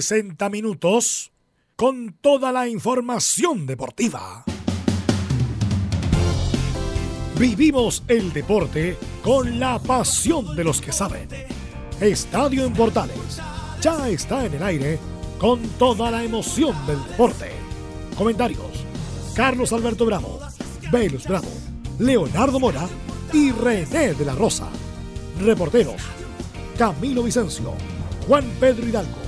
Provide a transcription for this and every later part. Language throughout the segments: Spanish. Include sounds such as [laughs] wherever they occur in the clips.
60 minutos con toda la información deportiva. Vivimos el deporte con la pasión de los que saben. Estadio en Portales ya está en el aire con toda la emoción del deporte. Comentarios: Carlos Alberto Bravo, Velus Bravo, Leonardo Mora y René de la Rosa. Reporteros: Camilo Vicencio, Juan Pedro Hidalgo,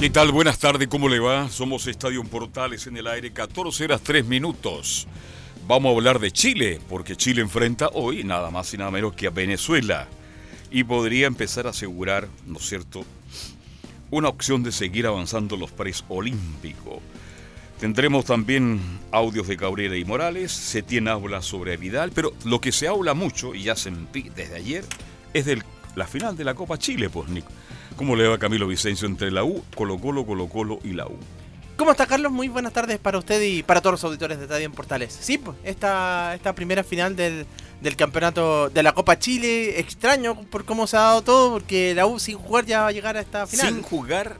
¿Qué tal? Buenas tardes, ¿cómo le va? Somos Estadio Portales en el aire, 14 horas 3 minutos. Vamos a hablar de Chile, porque Chile enfrenta hoy nada más y nada menos que a Venezuela. Y podría empezar a asegurar, ¿no es cierto?, una opción de seguir avanzando los olímpicos. Tendremos también audios de Cabrera y Morales, se tiene habla sobre Vidal, pero lo que se habla mucho, y ya se desde ayer, es de la final de la Copa Chile, pues, Nico. ¿Cómo le va Camilo Vicencio entre la U, Colo Colo, Colo Colo y la U? ¿Cómo está Carlos? Muy buenas tardes para usted y para todos los auditores de Estadio en Portales. Sí, pues, esta, esta primera final del, campeonato de la Copa Chile, extraño por cómo se ha dado todo, porque la U sin jugar ya va a llegar a esta final. Sin jugar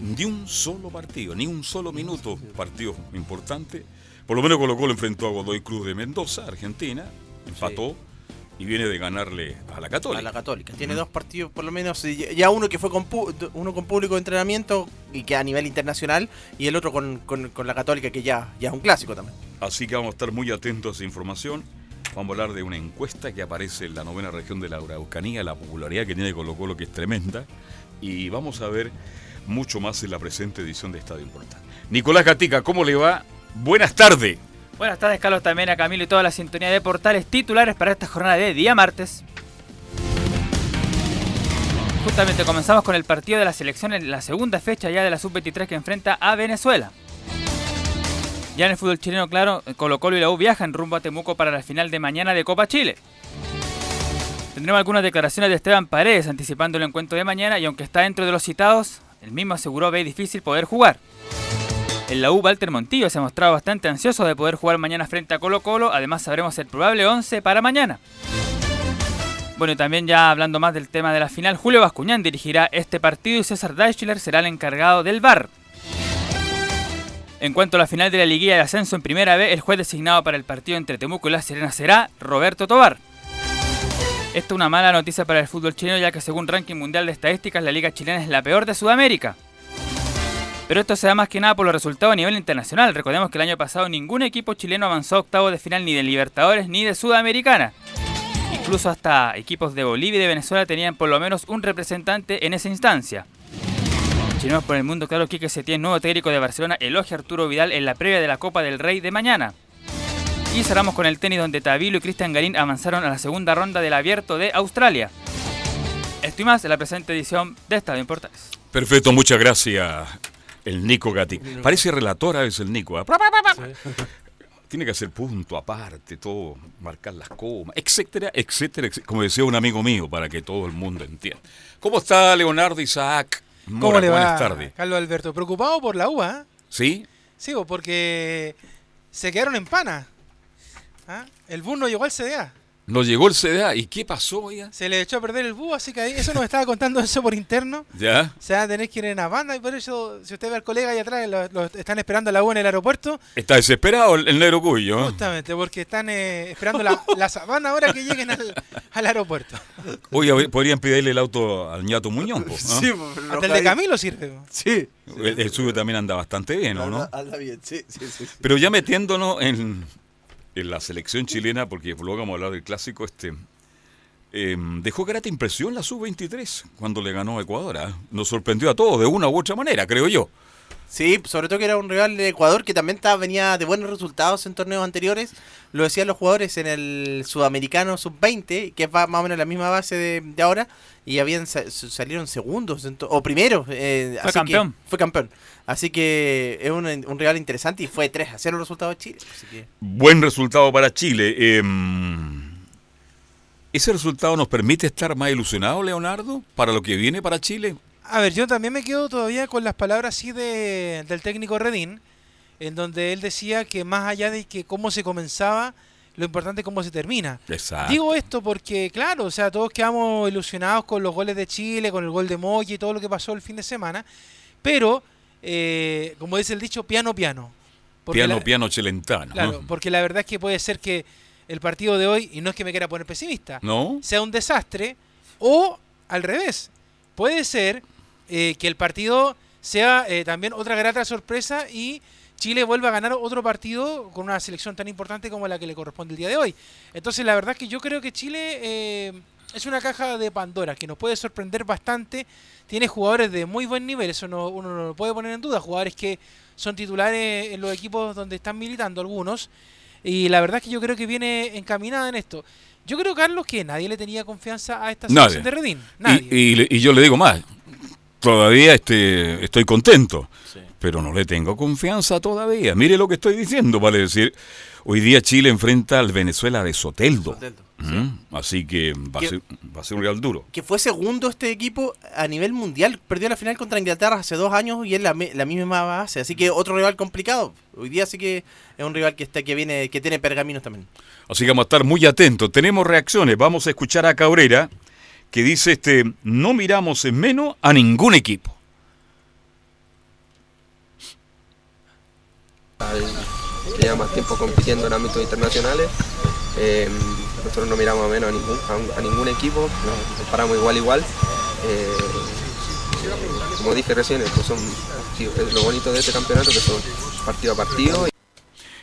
ni un solo partido, ni un solo minuto, partido importante. Por lo menos Colo Colo enfrentó a Godoy Cruz de Mendoza, Argentina, empató y viene de ganarle a la Católica. A la Católica. Tiene dos partidos, por lo menos, ya uno que fue con uno con público de entrenamiento y que a nivel internacional, y el otro con, la Católica, que ya, ya es un clásico también. Así que vamos a estar muy atentos a esa información. Vamos a hablar de una encuesta que aparece en la novena región de la Araucanía, la popularidad que tiene Colo Colo, que es tremenda. Y vamos a ver mucho más en la presente edición de Estadio Importante. Nicolás Gatica, ¿cómo le va? Buenas tardes. Buenas tardes, Carlos, también a Camilo y toda la sintonía de portales titulares para esta jornada de día martes. Justamente comenzamos con el partido de la selección en la segunda fecha ya de la sub-23 que enfrenta a Venezuela. Ya en el fútbol chileno, claro, Colo Colo y la U viajan rumbo a Temuco para la final de mañana de Copa Chile. Tendremos algunas declaraciones de Esteban Paredes anticipando el encuentro de mañana y aunque está dentro de los citados, el mismo aseguró ve difícil poder jugar. En la U, Walter Montillo se ha mostrado bastante ansioso de poder jugar mañana frente a Colo Colo. Además, sabremos el probable 11 para mañana. Bueno, y también ya hablando más del tema de la final, Julio Bascuñán dirigirá este partido y César Deichler será el encargado del VAR. En cuanto a la final de la liguilla de ascenso en primera vez, el juez designado para el partido entre Temuco y La Serena será Roberto Tobar. Esta es una mala noticia para el fútbol chileno ya que según ranking mundial de estadísticas la liga chilena es la peor de Sudamérica. Pero esto se da más que nada por los resultados a nivel internacional. Recordemos que el año pasado ningún equipo chileno avanzó a octavos de final ni de Libertadores ni de Sudamericana. Incluso hasta equipos de Bolivia y de Venezuela tenían por lo menos un representante en esa instancia. Chilenos por el mundo, claro, Quique Setién, nuevo técnico de Barcelona, elogia Arturo Vidal en la previa de la Copa del Rey de mañana. Y cerramos con el tenis donde Tabilo y Cristian Garín avanzaron a la segunda ronda del Abierto de Australia. Esto y más en la presente edición de Estadio Importales. Perfecto, muchas gracias el Nico Gatti. Parece relator a veces el Nico. ¿ah? Tiene que hacer punto aparte, todo, marcar las comas, etcétera, etcétera, como decía un amigo mío, para que todo el mundo entienda. ¿Cómo está Leonardo Isaac? ¿Cómo le va? Buenas tardes. Carlos Alberto, preocupado por la UA. ¿Sí? Sí, porque se quedaron en pana. ¿Ah? El bus no llegó al CDA. No llegó el CDA. ¿Y qué pasó ya? Se le echó a perder el búho, así que ahí, eso nos estaba contando eso por interno. Ya. O sea, tenés que ir en la banda y por eso, si usted ve al colega ahí atrás, lo, están esperando a la U en el aeropuerto. Está desesperado el, negro cuyo. Justamente, porque están eh, esperando la, la sabana ahora que lleguen al, aeropuerto. Oye, podrían pedirle el auto al ñato Muñón. Sí, hasta el de Camilo sirve. Sí. El, suyo también anda bastante bien, ¿no? anda bien, sí, sí, sí. Pero ya metiéndonos en en la selección chilena, porque luego vamos a hablar del clásico, este, em, dejó grata impresión la sub-23 cuando le ganó a Ecuador. ¿ah? Nos sorprendió a todos de una u otra manera, creo yo. Sí, sobre todo que era un rival de Ecuador que también estaba, venía de buenos resultados en torneos anteriores. Lo decían los jugadores en el Sudamericano Sub-20, que es más o menos la misma base de, de ahora, y habían sa- salieron segundos o primeros. eh, Fue así que- campeón. fue campeón. Así que es un, un rival interesante y fue 3 a 0 el resultado de Chile. Así que Buen resultado para Chile. Em, ¿Ese resultado nos permite estar más ilusionados, Leonardo, para lo que viene para Chile? A ver, yo también me quedo todavía con las palabras así de, del técnico Redín, en donde él decía que más allá de que cómo se comenzaba, lo importante es cómo se termina. Exacto. Digo esto porque, claro, o sea, todos quedamos ilusionados con los goles de Chile, con el gol de Moya y todo lo que pasó el fin de semana, pero, eh, como dice el dicho, piano, piano. Porque piano, la- piano chelentano. Claro, porque la verdad es que puede ser que el partido de hoy, y no es que me quiera poner pesimista, ¿No? sea un desastre, o al revés, puede ser eh, que el partido sea eh, también otra grata sorpresa y Chile vuelva a ganar otro partido con una selección tan importante como la que le corresponde el día de hoy. Entonces la verdad es que yo creo que Chile eh, es una caja de Pandora que nos puede sorprender bastante. Tiene jugadores de muy buen nivel, eso no, uno no lo puede poner en duda, jugadores que son titulares en los equipos donde están militando algunos. Y la verdad es que yo creo que viene encaminada en esto. Yo creo, Carlos, que nadie le tenía confianza a esta Nadie. selección de Redín. Nadie. Y, y y yo le digo más, todavía este, estoy contento, pero no le tengo confianza todavía. Mire lo que estoy diciendo, vale decir, hoy día Chile enfrenta al Venezuela de Soteldo. Soteldo, Mm, Así que va a, ¿Qué- ser, va a ser un real duro. que fue segundo este equipo a nivel mundial. Perdió la final contra Inglaterra hace dos años y es la, la misma base. Así que otro rival complicado. Hoy día sí que es un rival que está que viene que tiene pergaminos también. Así que vamos a estar muy atentos. Tenemos reacciones. Vamos a escuchar a Cabrera que dice este no miramos en menos a ningún equipo. lleva más tiempo compitiendo en ámbitos internacionales. Eh, nosotros no miramos menos a ningún, a, ningún equipo, nos, nos paramos igual igual. Eh, como dije recién, estos son lo bonito de este campeonato que son partido a partido.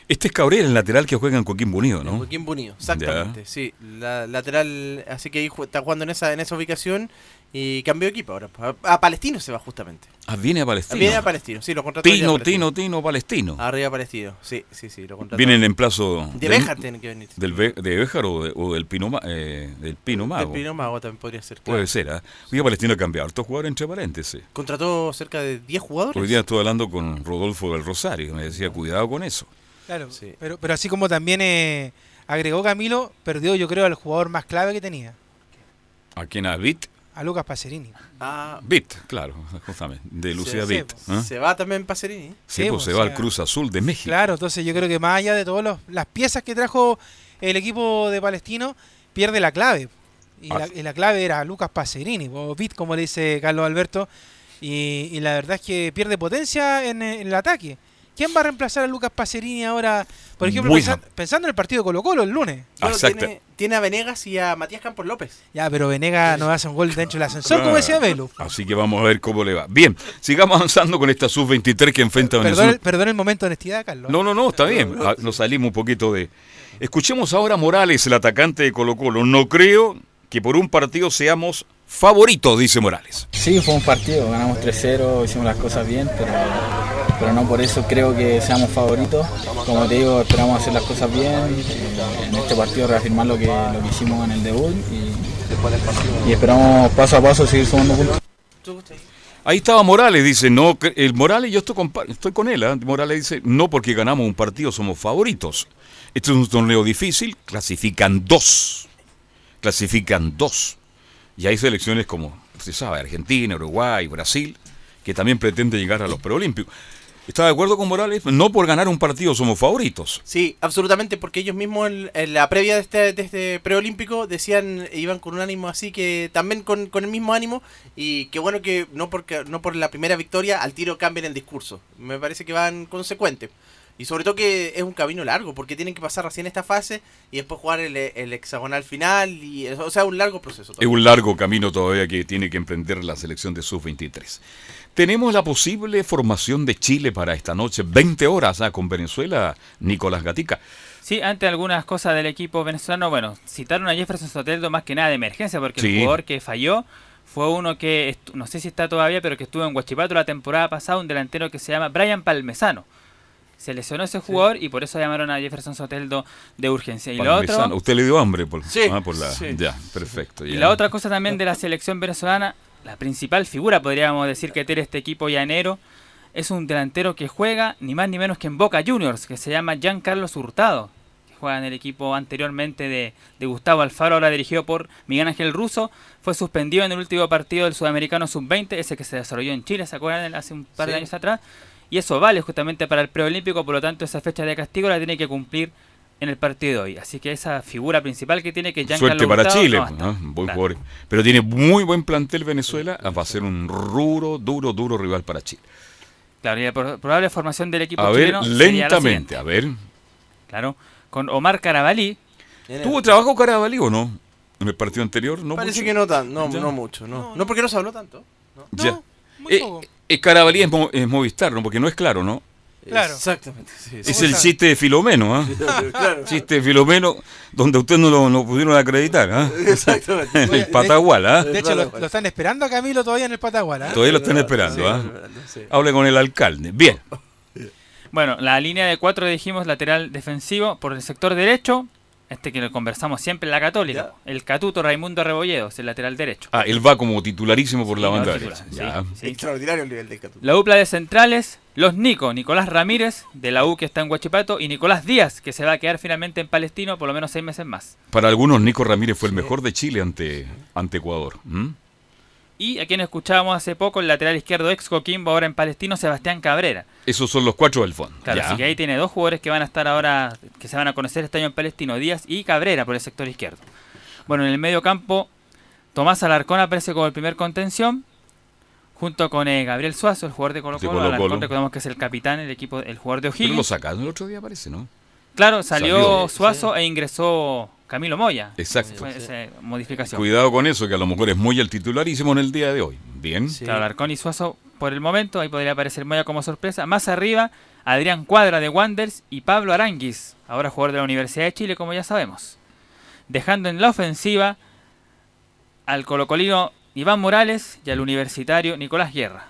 Este es Cabrera, el lateral que juega en Coquimbo Unido, ¿no? Joaquín Bonillo, exactamente. Sí, la, lateral, así que ahí está jugando en esa en esa ubicación y cambió de equipo ahora. A, a Palestino se va justamente. Ah, viene a Palestino. Viene a Palestino, sí, lo contrató. Tino, Palestino. Tino, Tino, Palestino. Arriba Palestino, sí, sí, sí, lo contrató. Vienen en plazo De Béjar tiene que venir. del Be- de Béjar o, de- o del Pino, eh, del Pino Mago. Del Pino Mago también podría ser. claro. Puede ser, ¿ah? Día Palestino ha cambiado hartos jugadores entre paréntesis. Contrató cerca de 10 jugadores. Hoy día estoy hablando con Rodolfo del Rosario, me decía, cuidado con eso. Claro, Sí. pero, pero así como también eh, agregó Camilo, perdió yo creo al jugador más clave que tenía, ¿A quién? ¿A Bit? a Lucas Pacerini. Ah, Bit, claro, [laughs] justamente, de Lucía se- Bit. Se va también Pacerini. Sí, pues pues, se va al Cruz Azul de México. Claro, entonces yo creo que más allá de todas las piezas que trajo el equipo de Palestino, pierde la clave. Y, la, Ah. y la clave era Lucas Pacerini, o Bit, como le dice Carlos Alberto. Y, y la verdad es que pierde potencia en, en el ataque. ¿Quién va a reemplazar a Lucas Pacerini ahora? Por ejemplo, pensa- pensando en el partido de Colo Colo el lunes. Bueno, Exacto. tiene, tiene a Venegas y a Matías Campos López. Ya, pero Venega no hace un gol dentro del ascensor, como decía Belu. Así que vamos a ver cómo le va. Bien, sigamos avanzando con esta sub-23 que enfrenta a Perdón, Venezuela. el- perdón el momento de honestidad, Carlos. No, no, no, está bien. Ah, Nos salimos un poquito de. Escuchemos ahora a Morales, el atacante de Colo Colo. No creo que por un partido seamos favoritos, dice Morales. Sí, fue un partido, ganamos 3-0, hicimos las cosas bien, pero, pero no por eso creo que seamos favoritos. Como te digo, esperamos hacer las cosas bien, eh, en este partido reafirmar lo que, lo que hicimos en el debut y, y esperamos paso a paso seguir sumando puntos. Ahí estaba Morales, dice, no, el Morales, yo estoy con, estoy con él, ¿ah? Morales dice, no porque ganamos un partido somos favoritos. Este es un torneo difícil, clasifican dos, clasifican dos. Y hay selecciones como, usted sabe, Argentina, Uruguay, Brasil, que también pretenden llegar a los preolímpicos. ¿Está de acuerdo con Morales? No por ganar un partido somos favoritos. Sí, absolutamente, porque ellos mismos en, la previa de este, de este preolímpico decían, iban con un ánimo así que también con, con el mismo ánimo y qué bueno que no porque no por la primera victoria al tiro cambien el discurso. Me parece que van consecuentes. Y sobre todo que es un camino largo, porque tienen que pasar recién esta fase y después jugar el, el hexagonal final, y o sea, un largo proceso. Es todavía. un largo camino todavía que tiene que emprender la selección de sub-23. Tenemos la posible formación de Chile para esta noche, 20 horas ah, con Venezuela, Nicolás Gatica. Sí, ante algunas cosas del equipo venezolano, bueno, citaron a Jefferson Soteldo más que nada de emergencia, porque Sí. el jugador que falló fue uno que, estu- no sé si está todavía, pero que estuvo en Huachipato la temporada pasada, un delantero que se llama Brian Palmesano. Se lesionó ese jugador y por eso llamaron a Jefferson Soteldo de urgencia. Y lo otro, Usted le dio hambre por, Sí, ah, por la. sí. Ya, perfecto. y ya. la otra cosa también de la selección venezolana, la principal figura, podríamos decir, que tiene este equipo llanero, es un delantero que juega ni más ni menos que en Boca Juniors, que se llama Giancarlo Hurtado, que juega en el equipo anteriormente de, de Gustavo Alfaro, ahora dirigido por Miguel Ángel Russo. Fue suspendido en el último partido del Sudamericano Sub-20, ese que se desarrolló en Chile, ¿se acuerdan? Hace un par de años atrás. Y eso vale justamente para el preolímpico, por lo tanto esa fecha de castigo la tiene que cumplir en el partido de hoy. Así que esa figura principal que tiene que es Giancarlo Suerte para Hurtado, Chile, no. ¿no? Buen Claro. jugador. Pero tiene muy buen plantel Venezuela. Va a ser un ruro, duro, duro rival para Chile. Claro, y la pro- probable formación del equipo A ver, chileno sería la lentamente, a ver. Claro, con Omar Carabalí, ¿Tuvo trabajo Carabalí o no? En el partido anterior, ¿no? Parece mucho? que no tan, no, no mucho, no. No, No, porque no se habló tanto. No. Ya. No, muy Eh, poco. Eh, Carabalí es, Mo- es Movistar, ¿no? Porque no es claro, ¿no? Claro. Exactamente. Sí. Es el chiste de Filomeno, ¿ah? claro. [laughs] Chiste de Filomeno, donde usted no lo, no pudieron acreditar, ¿ah? [laughs] Exactamente. [laughs] El Patagual, ¿ah? De hecho, lo, lo están esperando a Camilo todavía en el Patagual. ¿ah? Todavía lo están esperando, ¿ah? Sí. Hable con el alcalde. Bien. bueno, la línea de cuatro dijimos lateral defensivo por el sector derecho, este que lo conversamos siempre en la Católica, el Catuto Raimundo Rebolledos, el lateral derecho. Ah, él va como titularísimo por la banda derecha. titular, Ya. sí, sí. Extraordinario el nivel de Catu. La dupla de centrales, los Nico, Nicolás Ramírez, de la U que está en Huachipato, y Nicolás Díaz, que se va a quedar finalmente en Palestino por lo menos seis meses más. Para algunos, Nico Ramírez fue el mejor de Chile ante, ante Ecuador. ¿Mm? Y a quien escuchábamos hace poco, el lateral izquierdo ex Coquimbo, ahora en Palestino, Sebastián Cabrera. Esos son los cuatro del fondo. Claro, Ya. así que ahí tiene dos jugadores que van a estar ahora, que se van a conocer este año en Palestino, Díaz y Cabrera por el sector izquierdo. Bueno, en el medio campo, Tomás Alarcón aparece como el primer contención, junto con eh, Gabriel Suazo, el jugador de Colo Colo. Alarcón, recordemos que es el capitán, el equipo, el jugador de Pero O'Higgins. lo sacaron el otro día, parece, ¿no? Claro, salió, Salió. Suazo e ingresó Camilo Moya. Exacto. Fue esa modificación. Cuidado con eso, que a lo mejor es muy el titularísimo en el día de hoy. Bien. Sí. Claro, Alarcón y Suazo por el momento, ahí podría aparecer Moya como sorpresa. Más arriba, Adrián Cuadra de Wanders y Pablo Aranguis, ahora jugador de la Universidad de Chile, como ya sabemos. Dejando en la ofensiva al colocolino Iván Morales y al universitario Nicolás Guerra.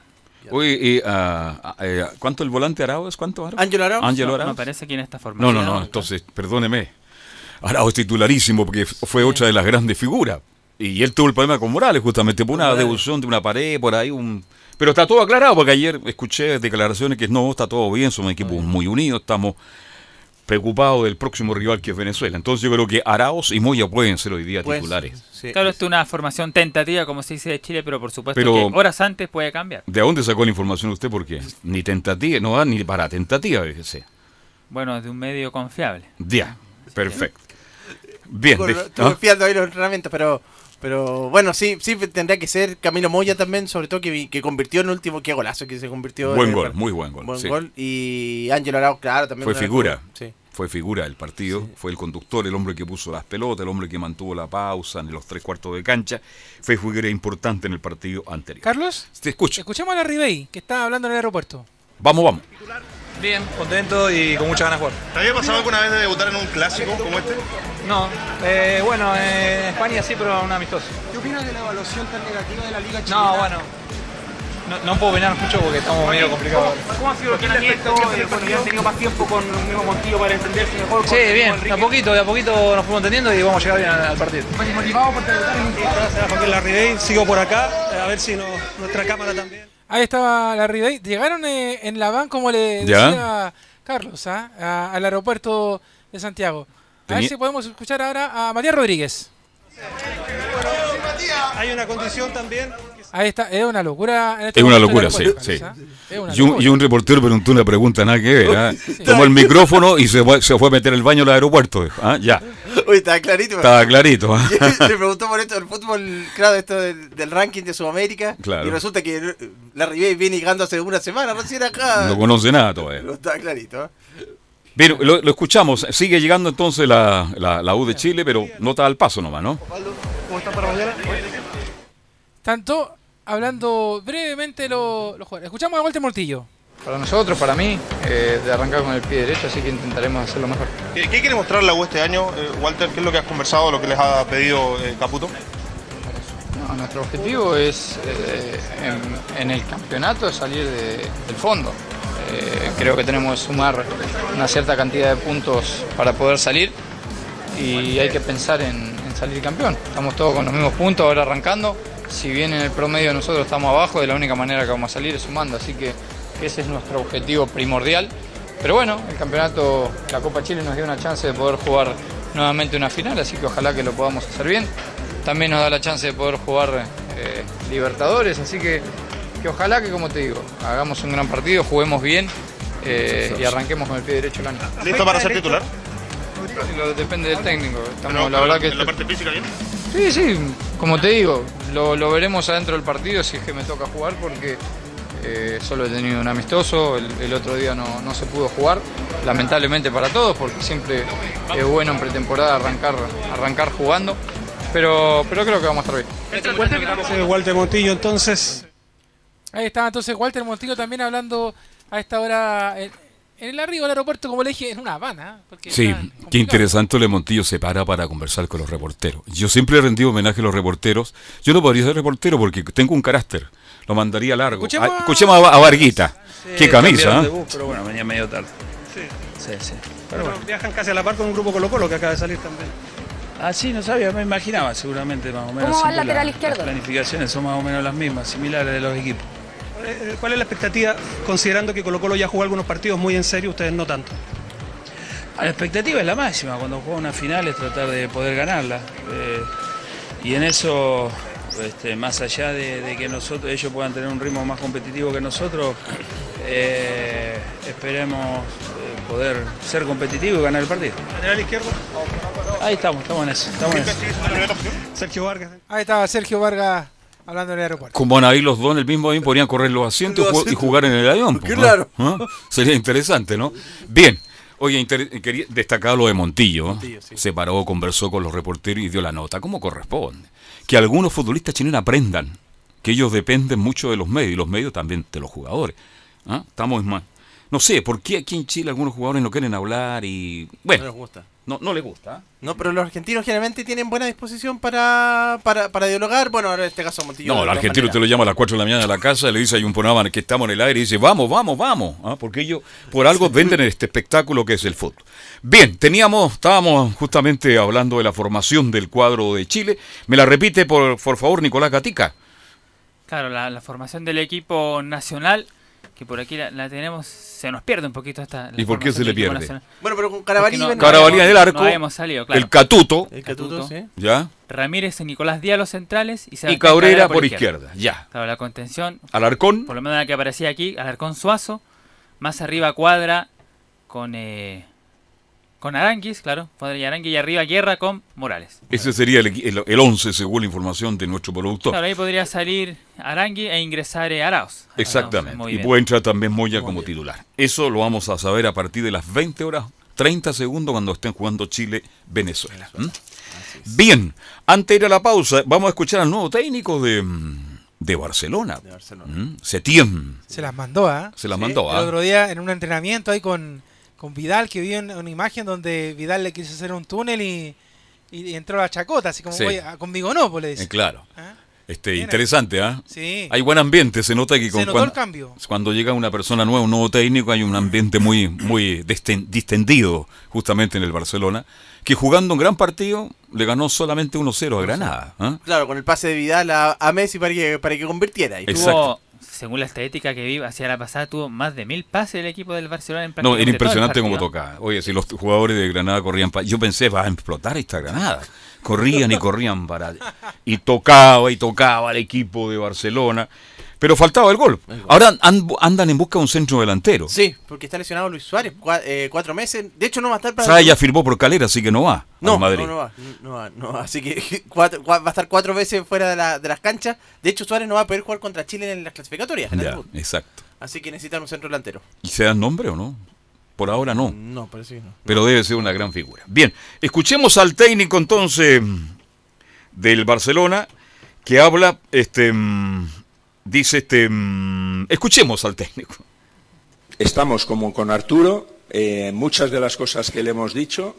Oye, eh, ah, ah, eh, ¿cuánto el volante Arauz? ¿Cuánto Arauz? Ángelo Arau. Ángelo No, no aparece aquí en esta No, formación. no, no, entonces, perdóneme. Arauz es titularísimo porque fue otra de las grandes figuras. Y él tuvo el problema con Morales, justamente, por una devolución de una pared, por ahí un... Pero está todo aclarado, porque ayer escuché declaraciones que no, está todo bien, somos equipos muy unidos, estamos preocupados del próximo rival que es Venezuela. Entonces yo creo que Arauz y Moya pueden ser hoy día Pues, titulares. sí. Claro, esto es una formación tentativa, como se dice de Chile, pero por supuesto Pero- que horas antes puede cambiar. ¿De dónde sacó la información usted? Porque ni tentativa, no da ni para tentativa, fíjese. Bueno, de un medio confiable. Ya, perfecto. Bien, Con- de- Estuve ¿ah? fiando ahí los entrenamientos, pero pero bueno, sí, sí tendría que ser Camilo Moya también, sobre todo que, que convirtió en el último, qué golazo que se convirtió. Buen en el gol, muy buen gol. Buen sí. gol. Y Ángelo Arau, claro, también. Fue figura. gol. Sí. Fue figura del partido, fue el conductor, el hombre que puso las pelotas, el hombre que mantuvo la pausa en los tres cuartos de cancha. Fue figura importante en el partido anterior. Carlos, Te escucho. escuchemos a la Ribey, que está hablando en el aeropuerto. Vamos, vamos. Bien, contento y con muchas ganas de jugar. ¿Te había pasado alguna vez de debutar en un clásico como este? No, eh, bueno, en España sí, pero un amistoso. ¿Qué opinas de la evaluación tan negativa de la Liga Chilena? No, bueno, no, no puedo opinar mucho porque estamos medio complicados. ¿Cómo ha sido el entrenamiento? Eh, Bueno, ya han tenido más tiempo con el mismo Montillo para entenderse mejor. Sí, bien, de a poquito, de a poquito nos fuimos entendiendo y vamos a llegar bien al, al partido. Motivado por debutar en un Gracias a Joaquín Larribey, sigo por acá, a ver si no- nuestra cámara también. Ahí estaba la Ribey. Llegaron eh, en la van, como le Ya. decía Carlos, ¿ah? A- al aeropuerto de Santiago. A ver si podemos escuchar ahora a Matías Rodríguez. Hay una condición también. Ahí está, es una locura. en este Es una locura, sí, sí. Carlos, ¿ah? Es una Y un, locura. y un reportero preguntó una pregunta nada que ver. ¿ah? Tomó el micrófono y se fue, se fue a meter el baño al aeropuerto. ¿ah? Ya, Uy, estaba clarito. estaba clarito. ¿ah? [laughs] Le preguntó por esto del fútbol, claro, esto del, del ranking de Sudamérica. Claro. Y resulta que la Ribey viene llegando hace una semana, recién acá. No conoce nada todavía. Pero está clarito. ¿eh? Bien, lo, lo escuchamos. Sigue llegando entonces la, la, la U de Chile, pero nota al paso nomás, ¿no? ¿Cómo está para mañana? Tanto hablando brevemente lo- los jugadores. Escuchamos a Walter Mortillo. Para nosotros, para mí, eh, de arrancar con el pie derecho, así que intentaremos hacerlo mejor. ¿Qué, qué quiere mostrar la U este año, eh, Walter? ¿Qué es lo que has conversado, lo que les ha pedido eh, Caputo? No, nuestro objetivo es eh, en, en el campeonato salir de- del fondo. Eh, creo que tenemos que sumar una cierta cantidad de puntos para poder salir y hay que pensar en, en salir campeón. Estamos todos con los mismos puntos ahora arrancando. Si bien en el promedio nosotros estamos abajo, de la única manera que vamos a salir es sumando. Así que ese es nuestro objetivo primordial. Pero bueno, el campeonato, la Copa Chile nos dio una chance de poder jugar nuevamente una final, así que ojalá que lo podamos hacer bien. También nos da la chance de poder jugar eh, Libertadores, así que, que ojalá que, como te digo, hagamos un gran partido, juguemos bien eh, y arranquemos con el pie derecho el año. ¿Listo para ser titular? Lo- depende del técnico. Estamos, Pero, la verdad que ¿En la parte física bien? Sí, sí, como te digo, lo, lo veremos adentro del partido si es que me toca jugar porque eh, solo he tenido un amistoso, el, el otro día no, no se pudo jugar, lamentablemente para todos porque siempre es bueno en pretemporada arrancar, arrancar jugando, pero, pero creo que vamos a estar bien. Sí, Walter Montillo, entonces. Ahí estaba entonces Walter Montillo también hablando a esta hora en, en el arribo al aeropuerto, como le dije, en Una Habana. porque Sí, qué interesante Le Montillo se para para conversar con los reporteros. Yo siempre he rendido homenaje a los reporteros. Yo no podría ser reportero porque tengo un carácter. Lo mandaría largo. Escuchemos Ah, a- escuchemos a, a Varguita. qué camisa, de ¿ah? bus, pero bueno, venía medio tarde. Sí. Sí, sí. Pero viajan casi a la par con un grupo Colo Colo que acaba de salir también. Ah, sí, no sabía, me imaginaba seguramente más o menos. ¿Cómo va el lateral la- izquierdo? Las planificaciones son más o menos las mismas, similares de los equipos. Eh, ¿Cuál es la expectativa considerando que Colo Colo ya jugó algunos partidos muy en serio, ustedes no tanto? La expectativa es la máxima, cuando juega una final es tratar de poder ganarla. Eh, y en eso, este, más allá de, de que nosotros, ellos puedan tener un ritmo más competitivo que nosotros, eh, esperemos eh, poder ser competitivos y ganar el partido. Lateral izquierdo. Ahí estamos, estamos en eso. Estamos en eso. Sergio Vargas. Ahí estaba Sergio Vargas hablando en el aeropuerto. Como van ahí los dos en el mismo avión, podrían correr los asientos y Los jugar en el avión. [laughs] pues, ¿no? Claro. ¿Ah? Sería interesante, ¿no? Bien. Oye, quería destacar lo de Montillo. Montillo, sí. Se paró, conversó con los reporteros y dio la nota, como corresponde. Que algunos futbolistas chilenos aprendan que ellos dependen mucho de los medios y los medios también de los jugadores. ¿Ah? Estamos más. No sé, ¿por qué aquí en Chile algunos jugadores no quieren hablar y. Bueno, No les gusta. No, no les gusta. No, pero los argentinos generalmente tienen buena disposición para, para, para dialogar. Bueno, ahora en este caso Montillo. No, el argentino te lo llama a las 4 de la mañana a la casa, le dice hay un programa que estamos en el aire y dice vamos, vamos, vamos, ¿ah? porque ellos por algo venden este espectáculo que es el fútbol. Bien, teníamos, estábamos justamente hablando de la formación del cuadro de Chile. Me la repite por, por favor Nicolás Gatica. Claro, la, la formación del equipo nacional, que por aquí la, la tenemos, se nos pierde un poquito esta. la ¿Y por qué se le del pierde? nacional. Bueno, pero con Carabalí. No- Carabalí en el arco, No habíamos salido, claro. el Catuto, El Catuto, sí. ¿ya? Ramírez y Nicolás Díaz los centrales y, Y Cabrera por izquierda, ya. Claro, la contención, Alarcón, por lo menos la que aparecía aquí, Alarcón Suazo, más arriba Cuadra con eh, con Aranguis, claro, Cuadra y Aranguis y arriba Guerra con Morales. ese sería el, equi- el, el 11 según la información de nuestro productor. Claro, ahí podría salir Arangui e ingresar eh, Arauz. Exactamente. Y puede entrar también Moya como titular. Eso lo vamos a saber a partir de las 20 horas 30 segundos cuando estén jugando Chile-Venezuela. ¿m? Bien, antes de ir a la pausa, vamos a escuchar al nuevo técnico de, mm, de Barcelona. De Barcelona. ¿m? Setién. Se las mandó, ¿ah? Se la Sí, mandó, El ¿ah? otro día en un entrenamiento ahí con, con Vidal, que vio una, una imagen donde Vidal le quiso hacer un túnel y, y entró a la chacota, así como, Sí. "Oye, ah, conmigo no, pues le dice. Eh, claro. ¿Ah? Este, Bien, interesante, ¿ah? Sí. Hay buen ambiente, se nota que Se con notó cuan- el cambio. cuando llega una persona nueva, un nuevo técnico, hay un ambiente muy, muy desten- distendido justamente en el Barcelona, que jugando un gran partido le ganó solamente 1-0 a Granada. ¿ah? Claro, con el pase de Vidal a, a Messi para que, para que convirtiera. Y Exacto. Tuvo, según la estadística que vi hacia la pasada, tuvo más de mil pases el equipo del Barcelona en No, era impresionante el partido. tocaba. Oye, si los jugadores de Granada corrían para... Yo pensé, va a explotar esta Granada. Corrían y corrían para... Y tocaba y tocaba al equipo de Barcelona. Pero faltaba el gol. Ahora an- andan en busca de un centro delantero. Sí, porque está lesionado Luis Suárez, cua- eh, cuatro meses. De hecho, no va a estar para. Sá ya firmó por Calera, así que no va No, Madrid. no, no va, no va, no va. Así que [laughs] cuatro- va a estar cuatro veces fuera de, la- de las canchas. De hecho, Suárez no va a poder jugar contra Chile en las clasificatorias. en el Ya, exacto. Así que necesitan un centro delantero. ¿Y se dan nombre o no? Por ahora no. No, parece que no. Pero debe ser una gran figura. Bien, escuchemos al técnico entonces del Barcelona que habla, este, mm, dice, este, mm, escuchemos al técnico. Estamos como con Arturo, eh, muchas de las cosas que le hemos dicho,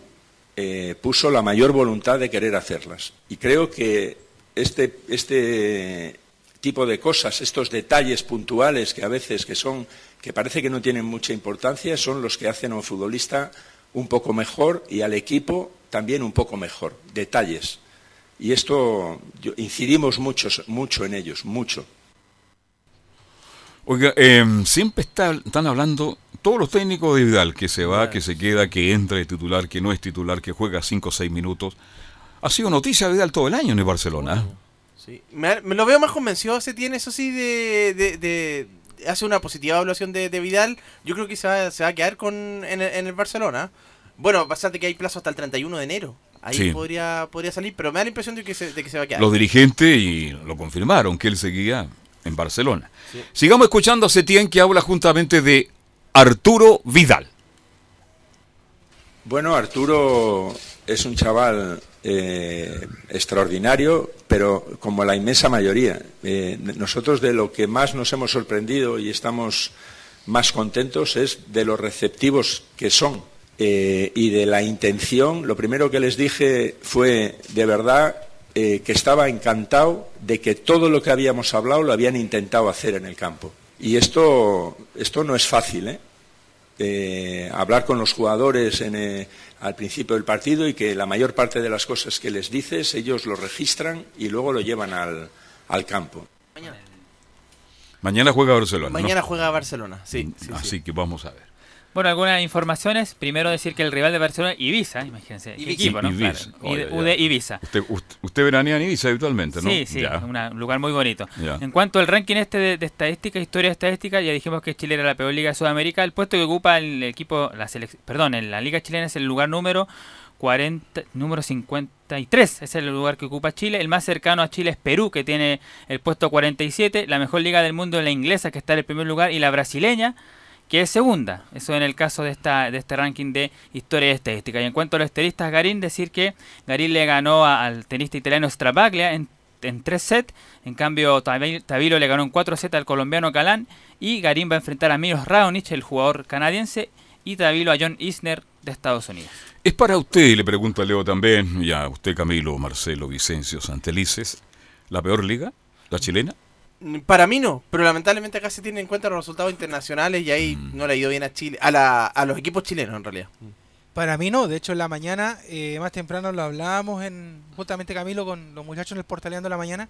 eh, puso la mayor voluntad de querer hacerlas. Y creo que este, este tipo de cosas, estos detalles puntuales que a veces que son, que parece que no tienen mucha importancia, son los que hacen a un futbolista un poco mejor y al equipo también un poco mejor. Detalles. Y esto incidimos mucho, mucho en ellos, mucho. Oiga, em, siempre están hablando todos los técnicos de Vidal, que se va, que se queda, que entra de titular, que no es titular, que juega 5 o 6 minutos. Ha sido noticia Vidal todo el año en el Barcelona. Sí. Me, lo veo más convencido, se tiene eso sí de, hace una positiva evaluación de, Vidal. Yo creo que se va, se va a quedar con en el, Barcelona. Bueno, bastante que hay plazo hasta el 31 de enero. Ahí podría, podría salir, pero me da la impresión de que, se, de que se va a quedar. Los dirigentes y lo confirmaron que él seguía en Barcelona. Sigamos escuchando a Setién que habla juntamente de Arturo Vidal. Bueno, Arturo es un chaval eh, extraordinario, pero como la inmensa mayoría. Eh, nosotros de lo que más nos hemos sorprendido y estamos más contentos es de los receptivos que son eh, y de la intención. Lo primero que les dije fue, de verdad, eh, que estaba encantado de que todo lo que habíamos hablado lo habían intentado hacer en el campo. Y esto, esto no es fácil, ¿eh? eh hablar con los jugadores al principio del partido y que la mayor parte de las cosas que les dices ellos lo registran y luego lo llevan al, al campo. Mañana. juega Barcelona. Mañana juega Barcelona, sí. Así que vamos a ver. Bueno, algunas informaciones. Primero decir que el rival de Barcelona, Ibiza, imagínense. Equipo, ¿no? Ibiza. Ibiza. Usted, usted, veranea en Ibiza habitualmente, ¿no? Sí, sí, un lugar muy bonito. En cuanto al ranking este de, estadística, historia estadística, ya dijimos que Chile era la peor liga de Sudamérica. El puesto que ocupa el equipo, la perdón, en la liga chilena es el lugar número 40, número 53, es el lugar que ocupa Chile. El más cercano a Chile es Perú, que tiene el puesto 47. La mejor liga del mundo es la inglesa, que está en el primer lugar, y la brasileña, que es segunda. Eso en el caso de esta de este ranking de historia y estadística. Y en cuanto a los tenistas, Garín, decir que Garín le ganó al tenista italiano Stravaglia en, en tres sets. En cambio, Tavilo le ganó en cuatro sets al colombiano Calán. Y Garín va a enfrentar a Miros Raonic, el jugador canadiense. Y Tavilo a John Isner de Estados Unidos. Es para usted, le pregunto a Leo también, y a usted Camilo, Marcelo, Vicencio, Santelices, ¿la peor liga? ¿La chilena? Para mí no, pero lamentablemente acá se tienen en cuenta los resultados internacionales y ahí mm. no le ha ido bien a Chile, a, la, a los equipos chilenos en realidad. Para mí no, de hecho en la mañana, eh, más temprano lo hablábamos en justamente Camilo con los muchachos en el portaleando la mañana,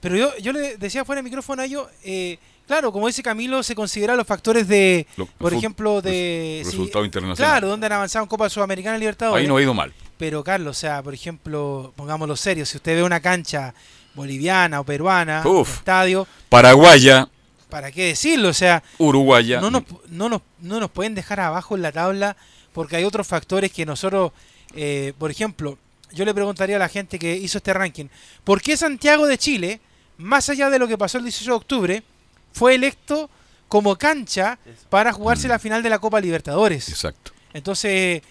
pero yo, yo le decía fuera del micrófono a ellos, eh, claro, como dice Camilo, se considera los factores de, por ejemplo, de... Resultado internacional. Claro, donde han avanzado en Copa Sudamericana y Libertadores. Ahí no ha ido mal. Pero Carlos, o sea, por ejemplo, pongámoslo serio, si usted ve una cancha boliviana o peruana, estadio. Paraguaya. ¿Para qué decirlo? O sea, Uruguaya. No nos, no, nos, no nos pueden dejar abajo en la tabla porque hay otros factores que nosotros, eh, por ejemplo, yo le preguntaría a la gente que hizo este ranking, ¿por qué Santiago de Chile, más allá de lo que pasó el 18 de octubre, fue electo como cancha para jugarse mm. la final de la Copa Libertadores? Exacto. Entonces,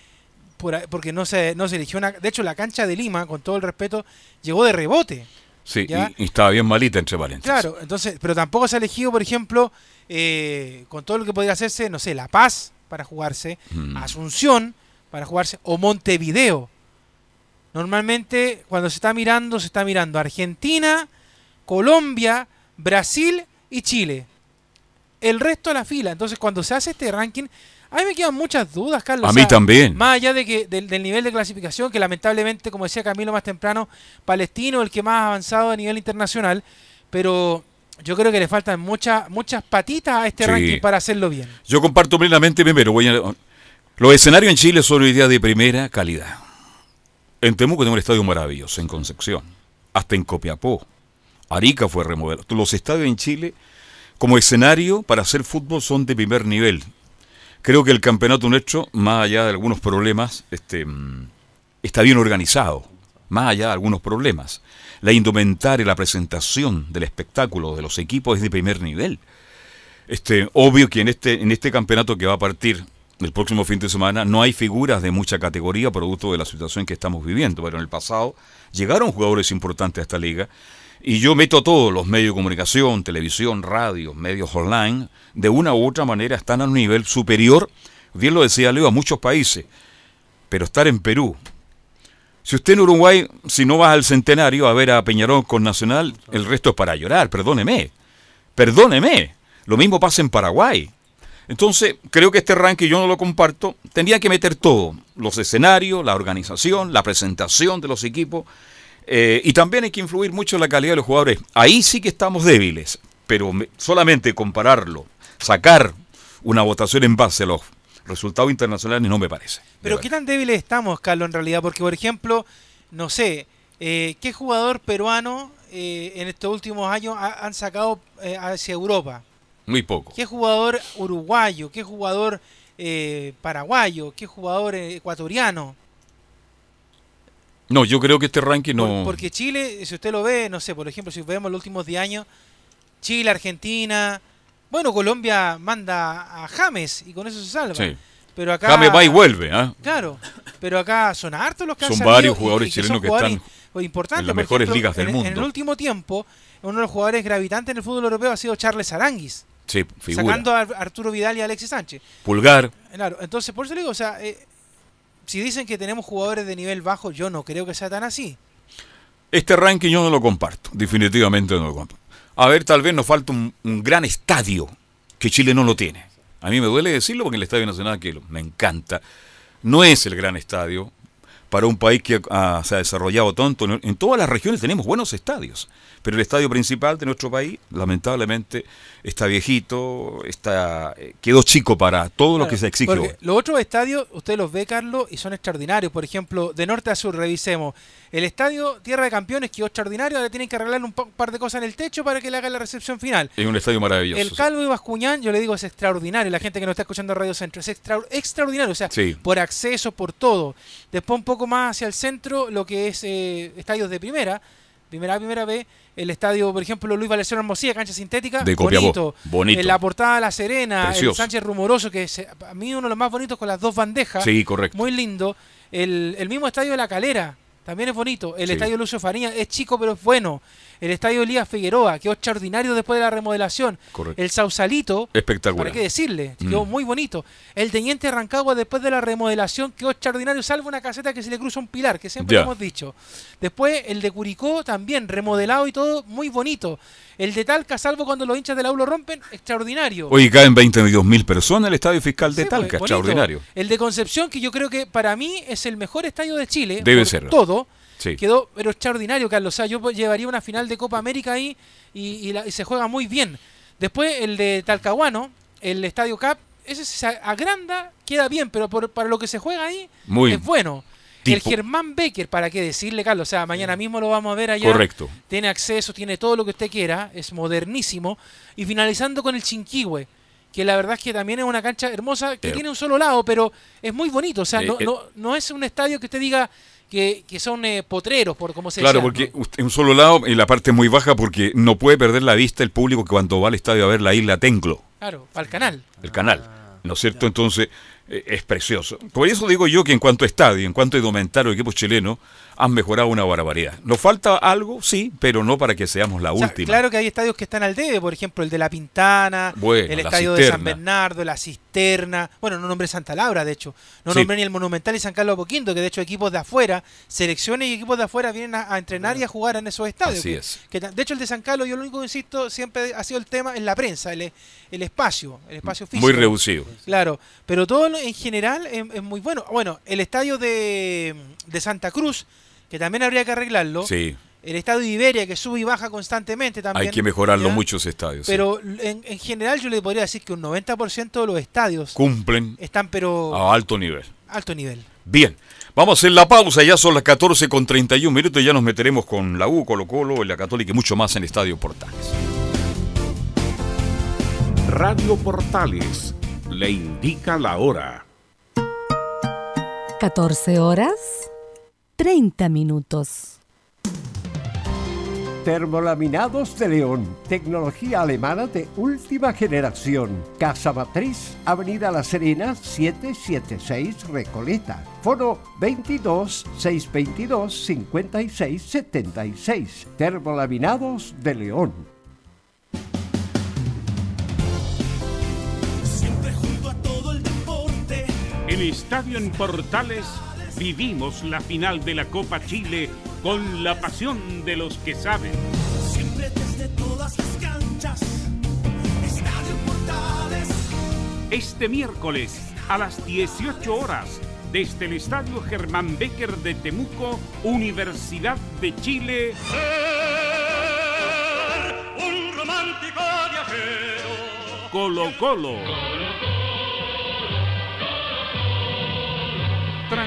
porque no se, no se eligió una... De hecho, la cancha de Lima, con todo el respeto, llegó de rebote. Sí, y, estaba bien malita entre paréntesis. Claro, entonces, pero tampoco se ha elegido, por ejemplo, eh, con todo lo que podría hacerse, no sé, La Paz para jugarse, mm. Asunción para jugarse, o Montevideo. Normalmente, cuando se está mirando, se está mirando Argentina, Colombia, Brasil y Chile. El resto de la fila. Entonces, cuando se hace este ranking, a mí me quedan muchas dudas, Carlos. A mí también. Más allá de que del, nivel de clasificación, que lamentablemente, como decía Camilo más temprano, Palestino el que más ha avanzado a nivel internacional, pero yo creo que le faltan muchas muchas patitas a este ranking para hacerlo bien. Yo comparto plenamente, primero, voy a, los escenarios en Chile son hoy día de primera calidad. En Temuco tenemos un estadio maravilloso, en Concepción, hasta en Copiapó. Arica fue remodelado. Los estadios en Chile, como escenario para hacer fútbol, son de primer nivel. Creo que el campeonato nuestro, más allá de algunos problemas, este, mm, está bien organizado, más allá de algunos problemas. La indumentaria, la presentación del espectáculo de los equipos es de primer nivel. Este, obvio que en este, en este campeonato que va a partir el próximo fin de semana no hay figuras de mucha categoría producto de la situación que estamos viviendo, pero en el pasado llegaron jugadores importantes a esta liga y yo meto todos los medios de comunicación, televisión, radio, medios online, de una u otra manera están a un nivel superior, bien lo decía Leo, a muchos países. Pero estar en Perú, Si usted en Uruguay, si no va al centenario a ver a Peñarol con Nacional, el resto es para llorar, perdóneme. Perdóneme. Lo mismo pasa en Paraguay. Entonces, creo que este ranking yo no lo comparto. Tendría que meter todo, los escenarios, la organización, la presentación de los equipos. Eh, y también hay que influir mucho en la calidad de los jugadores. Ahí sí que estamos débiles, pero me- solamente compararlo, sacar una votación en base a los resultados internacionales no me parece. Pero qué tan débiles estamos, Carlos, en realidad, porque por ejemplo, no sé, eh, ¿qué jugador peruano eh, en estos últimos años ha- han sacado eh, hacia Europa? Muy poco. ¿Qué jugador uruguayo? ¿Qué jugador paraguayo? ¿Qué jugador ecuatoriano? No, yo creo que este ranking no... Por- porque Chile, si usted lo ve, no sé, por ejemplo, si vemos los últimos 10 años, Chile, Argentina, bueno, Colombia manda a James y con eso se salva. Sí. Pero acá James va y vuelve, ¿ah? Claro, pero acá son hartos los que Son varios jugadores y chilenos que están im- importantes. en las mejores ejemplo, ligas del en- En el mundo. último tiempo, uno de los jugadores gravitantes en el fútbol europeo ha sido Charles Aranguis, Sí, figura. sacando a Arturo Vidal y a Alexis Sánchez. Pulgar. Claro, entonces por eso le digo, o sea, eh, si dicen que tenemos jugadores de nivel bajo, yo no creo que sea tan así. Este ranking yo no lo comparto, definitivamente no lo comparto. A ver, tal vez nos falta un, gran estadio que Chile no lo tiene. A mí me duele decirlo porque el Estadio Nacional, que me encanta, no es el gran estadio para un país que ah, se ha desarrollado tanto. En, en todas las regiones tenemos buenos estadios, pero el estadio principal de nuestro país, lamentablemente, está viejito, está eh, quedó chico para todo lo que se exige hoy. los otros estadios, usted los ve, Carlos, y son extraordinarios. Por ejemplo, de norte a sur, revisemos. El estadio Tierra de Campeones quedó extraordinario, ahora tienen que arreglar un pa- par de cosas en el techo para que le hagan la recepción final. Es un estadio maravilloso. El Calvo y Bascuñán, yo le digo, es extraordinario. La gente que no está escuchando Radio Centro, es extra- extraordinario. O sea, Sí. por acceso, por todo. Después, un poco más hacia el centro, lo que es eh, estadios de primera, primera A, primera B. El estadio, por ejemplo, Luis Valecero Hermosilla, cancha sintética, De bonito. bonito. En la portada La Serena, el. Sánchez Rumoroso, que es eh, a mí uno de los más bonitos con las dos bandejas. Sí, correcto. Muy lindo. El, el mismo estadio de La Calera, también es bonito. El Sí. estadio Lucio Fariña es chico pero es bueno. El estadio Elías Figueroa, quedó extraordinario después de la remodelación. Correcto. El Sausalito, Espectacular. ¿para qué decirle? Quedó Mm. muy bonito. El Teniente Rancagua después de la remodelación quedó extraordinario, salvo una caseta que se le cruza un pilar, que siempre hemos dicho. Después el de Curicó también, remodelado y todo, muy bonito. El de Talca, salvo cuando los hinchas del AU lo rompen, extraordinario. Hoy caen 22 mil personas el estadio fiscal de Sí, Talca, pues, extraordinario. El de Concepción, que yo creo que para mí es el mejor estadio de Chile. Debe por serlo. Todo. Sí. Quedó, pero extraordinario, Carlos. O sea, yo llevaría una final de Copa América ahí y, y la- y se juega muy bien. Después el de Talcahuano, el Estadio Cap, ese se agranda, queda bien, pero por- para lo que se juega ahí Muy es bueno. El tipo- Germán Becker, ¿para qué decirle, Carlos? O sea, mañana mismo lo vamos a ver allá. Correcto. Tiene acceso, tiene todo lo que usted quiera, es modernísimo. Y finalizando con el Chinquihue, que la verdad es que también es una cancha hermosa, que tiene un solo lado, pero es muy bonito. O sea, Eh, no, eh. no, no es un estadio que usted diga que, que son eh, potreros, por como se Claro, decía, porque ¿no? usted- en un solo lado, y la parte muy baja, porque no puede perder la vista el público que cuando va al estadio a ver la isla Tenclo, Claro, el canal. el canal. ¿No es cierto? Entonces, eh, es precioso. Por eso digo yo que en cuanto a estadio, en cuanto a indumentario de equipos chilenos, han mejorado una barbaridad. ¿Nos falta algo? Sí, pero no para que seamos la O sea, última. claro que hay estadios que están al debe, por ejemplo, el de La Pintana, Bueno, el la estadio de San Cisterna. Bernardo, la Cisterna. Bueno, no nombré Santa Laura, de hecho. No Sí. nombré ni el Monumental y San Carlos Apoquindo, que de hecho equipos de afuera, selecciones y equipos de afuera vienen a, a entrenar y a jugar en esos estadios. Así que- es. que ta- de hecho, el de San Carlos, yo lo único que insisto, siempre ha sido el tema en la prensa, el, el espacio, el espacio físico. Muy reducido. Claro, pero todo en general es, es muy bueno. Bueno, el estadio de, de Santa Cruz, que también habría que arreglarlo. Sí, El estadio de Iberia, que sube y baja constantemente también. hay que mejorarlo ¿ya? muchos estadios. sí. Pero en, en general yo le podría decir que un 90% de los estadios Cumplen están pero a alto nivel. alto nivel. Bien, vamos a hacer la pausa, ya son las 14 con 31 minutos y ya nos meteremos con la U, Colo Colo, la Católica y mucho más en Estadio Portales. Radio Portales le indica la hora. 14 horas 30 minutos. Termolaminados de León, tecnología alemana de última generación. Casa Matriz, Avenida La Serena, 776 Recoleta. Foro 22 622 56 76. Termolaminados de León. El estadio en Portales Vivimos la final de la Copa Chile con la pasión de los que saben. Siempre desde todas las canchas. Estadio Portales. Este miércoles a las 18 horas desde el Estadio Germán Becker de Temuco, Universidad de Chile. Un romántico viajero. Colo Colo.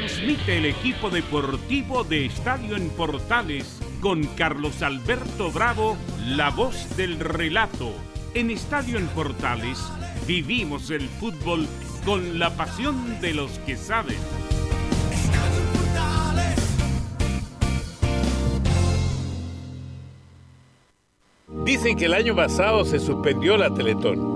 Transmite el equipo deportivo de Estadio en Portales con Carlos Alberto Bravo, la voz del relato. En Estadio en Portales vivimos el fútbol con la pasión de los que saben. Dicen que el año pasado se suspendió la Teletón,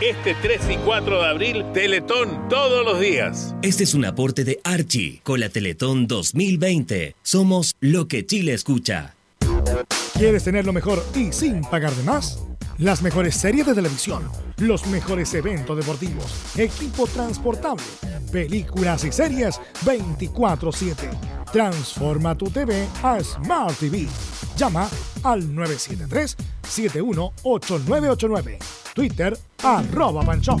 Este 3 y 4 de abril, Teletón todos los días. Este es un aporte de Archie con la Teletón 2020. Somos lo que Chile escucha. ¿Quieres tener lo mejor y sin pagar de más? Las mejores series de televisión, los mejores eventos deportivos, equipo transportable, películas y series 24/7. Transforma tu TV a Smart TV. Llama al 973-718989. Twitter arroba panchos.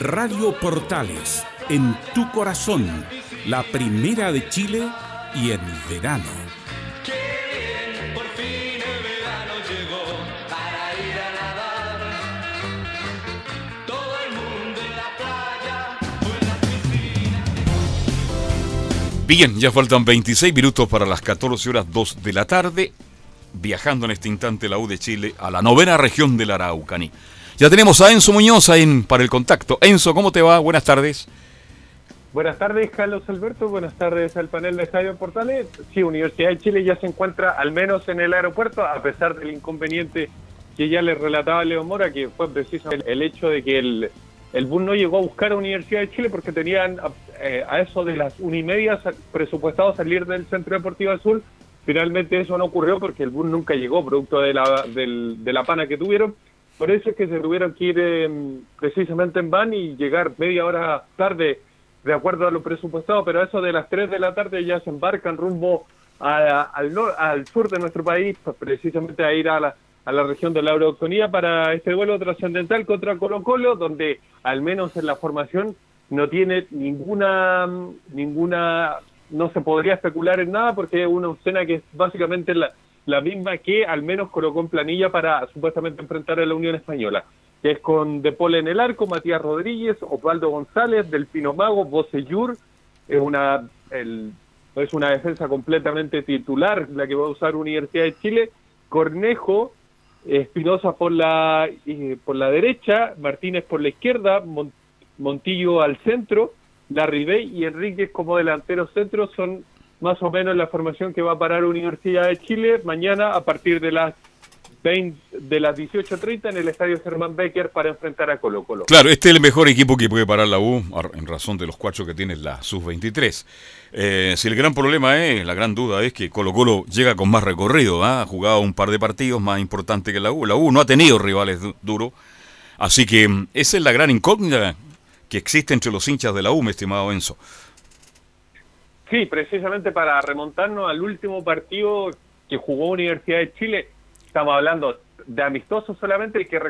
Radio Portales, en tu corazón, la primera de Chile y en verano. El verano la la. Bien, ya faltan 26 minutos para las 14 horas 2 de la tarde, viajando en este instante la U de Chile a la novena región del Araucani. Ya tenemos a Enzo Muñoz en, para el contacto. Enzo, ¿cómo te va? Buenas tardes. Buenas tardes, Carlos Alberto. Buenas tardes al panel de Estadio Portales. Sí, Universidad de Chile ya se encuentra al menos en el aeropuerto, a pesar del inconveniente que ya le relataba Leo Mora, que fue precisamente el hecho de que el, el no llegó a buscar a Universidad de Chile porque tenían eh, a eso de las una y media presupuestado salir del Centro Deportivo Azul. Finalmente eso no ocurrió porque el bus nunca llegó, producto de la, del- de la pana que tuvieron. Por eso es que se tuvieron que ir eh, precisamente en van y llegar media hora tarde, de acuerdo a lo presupuestado, pero eso de las 3 de la tarde ya se embarcan rumbo a- al, nor- al sur de nuestro país, pues, precisamente a ir a la, a la región de la Araucanía para este vuelo trascendental contra Colo Colo, donde al menos en la formación no tiene ninguna, ninguna, no se podría especular en nada porque es una escena que es básicamente la, la misma que al menos colocó en planilla para supuestamente enfrentar a la Unión Española, que es con De Paul en el arco, Matías Rodríguez, Osvaldo González, Delfino Mago, Bocellur, es una, el, es una defensa completamente titular la que va a usar Universidad de Chile, Cornejo, Espinosa por la eh, por la derecha, Martínez por la izquierda, Mon- Montillo al centro, Larribey y Enríquez como delanteros centros son más o menos la formación que va a parar Universidad de Chile mañana a partir de las 20, de las 18.30 en el Estadio Germán Becker para enfrentar a Colo Colo. Claro, este es el mejor equipo que puede parar la U en razón de los cuatro que tiene la sub-23. Eh, si el gran problema es, la gran duda es que Colo Colo llega con más recorrido, ¿ah? ha jugado un par de partidos más importantes que la U. La U no ha tenido rivales du- duros, así que mm, esa es la gran incógnita que existe entre los hinchas de la U, mi estimado Enzo. Sí, precisamente para remontarnos al último partido que jugó Universidad de Chile, estamos hablando de amistosos solamente, hay que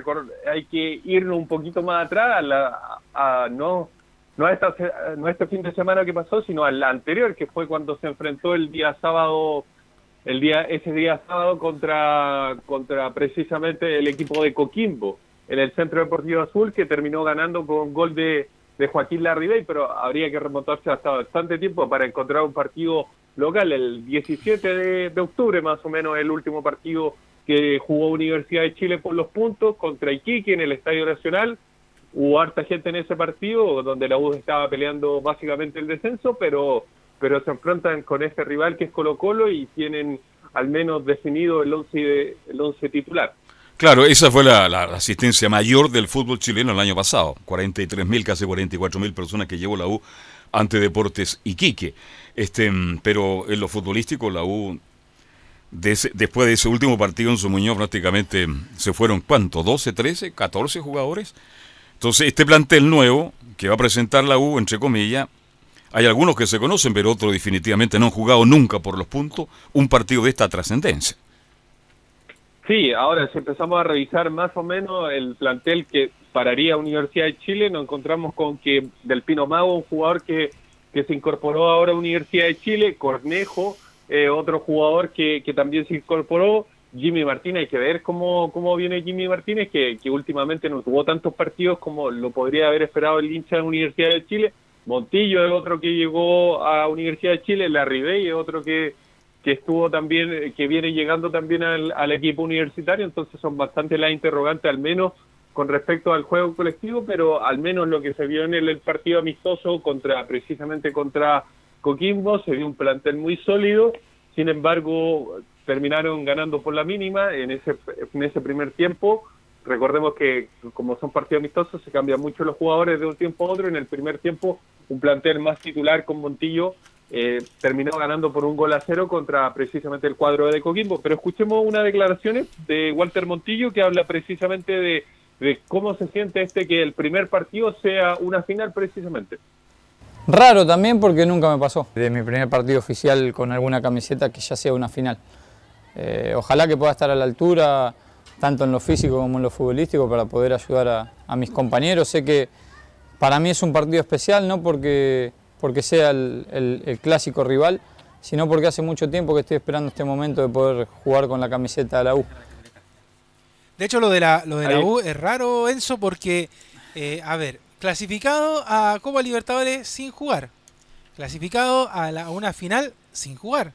hay que irnos un poquito más atrás, a la- a- no, no, a esta, no este fin de semana que pasó, sino al anterior, que fue cuando se enfrentó el día sábado el día ese día sábado contra contra precisamente el equipo de Coquimbo en el Centro Deportivo Azul que terminó ganando con un gol de, de Joaquín Larribey, pero habría que remontarse hasta bastante tiempo para encontrar un partido local. El 17 de, octubre más o menos el último partido que jugó Universidad de Chile por los puntos contra Iquique en el Estadio Nacional. Hubo harta gente en ese partido donde la U estaba peleando básicamente el descenso, pero pero se enfrentan con este rival que es Colo Colo y tienen al menos definido el 11 de- el once titular. Claro, esa fue la, asistencia mayor del fútbol chileno el año pasado. 43.000, casi 44.000 personas que llevó la U ante Deportes Iquique. Este, mm, pero en lo futbolístico, la U, después de ese último partido en su Muñoz, prácticamente mm, se fueron, ¿cuánto? ¿12, 13, 14 jugadores? Entonces, este plantel nuevo que va a presentar la U, entre comillas, hay algunos que se conocen, pero otros definitivamente no han jugado nunca por los puntos un partido de esta trascendencia. Sí, ahora si empezamos a revisar más o menos el plantel que pararía Universidad de Chile, nos encontramos con que Del Pino Mago, un jugador que, que se incorporó ahora a Universidad de Chile, Cornejo, eh, otro jugador que, que también se incorporó, Jimmy Martínez, hay que ver cómo, cómo viene Jimmy Martínez, que, que últimamente no tuvo tantos partidos como lo podría haber esperado el hincha de Universidad de Chile. Montillo es otro que llegó a Universidad de Chile, Larribey es otro que, que estuvo también, eh, que viene llegando también al, equipo universitario, entonces son bastante las interrogantes, al menos con respecto al juego colectivo, pero al menos lo que se vio en el, el partido amistoso contra, precisamente contra Coquimbo, se vio un plantel muy sólido, sin embargo, terminaron ganando por la mínima en ese, en ese primer tiempo. Recordemos que como son partidos amistosos se cambian mucho los jugadores de un tiempo a otro. En el primer tiempo un plantel más titular con Montillo eh, terminó ganando por un gol a cero contra precisamente el cuadro de Coquimbo. Pero escuchemos unas declaraciones de Walter Montillo que habla precisamente de, de cómo se siente este que el primer partido sea una final precisamente. Raro también porque nunca me pasó. De mi primer partido oficial con alguna camiseta que ya sea una final. Eh, ojalá que pueda estar a la altura, tanto en lo físico como en lo futbolístico, para poder ayudar a, a mis compañeros. Sé que para mí es un partido especial, no porque, porque sea el, el- el clásico rival, sino porque hace mucho tiempo que estoy esperando este momento de poder jugar con la camiseta de la U. De hecho, lo de la, lo de la. U es raro, Enzo, porque, eh, a ver, clasificado a Copa Libertadores sin jugar. Clasificado a, la- a una final sin jugar.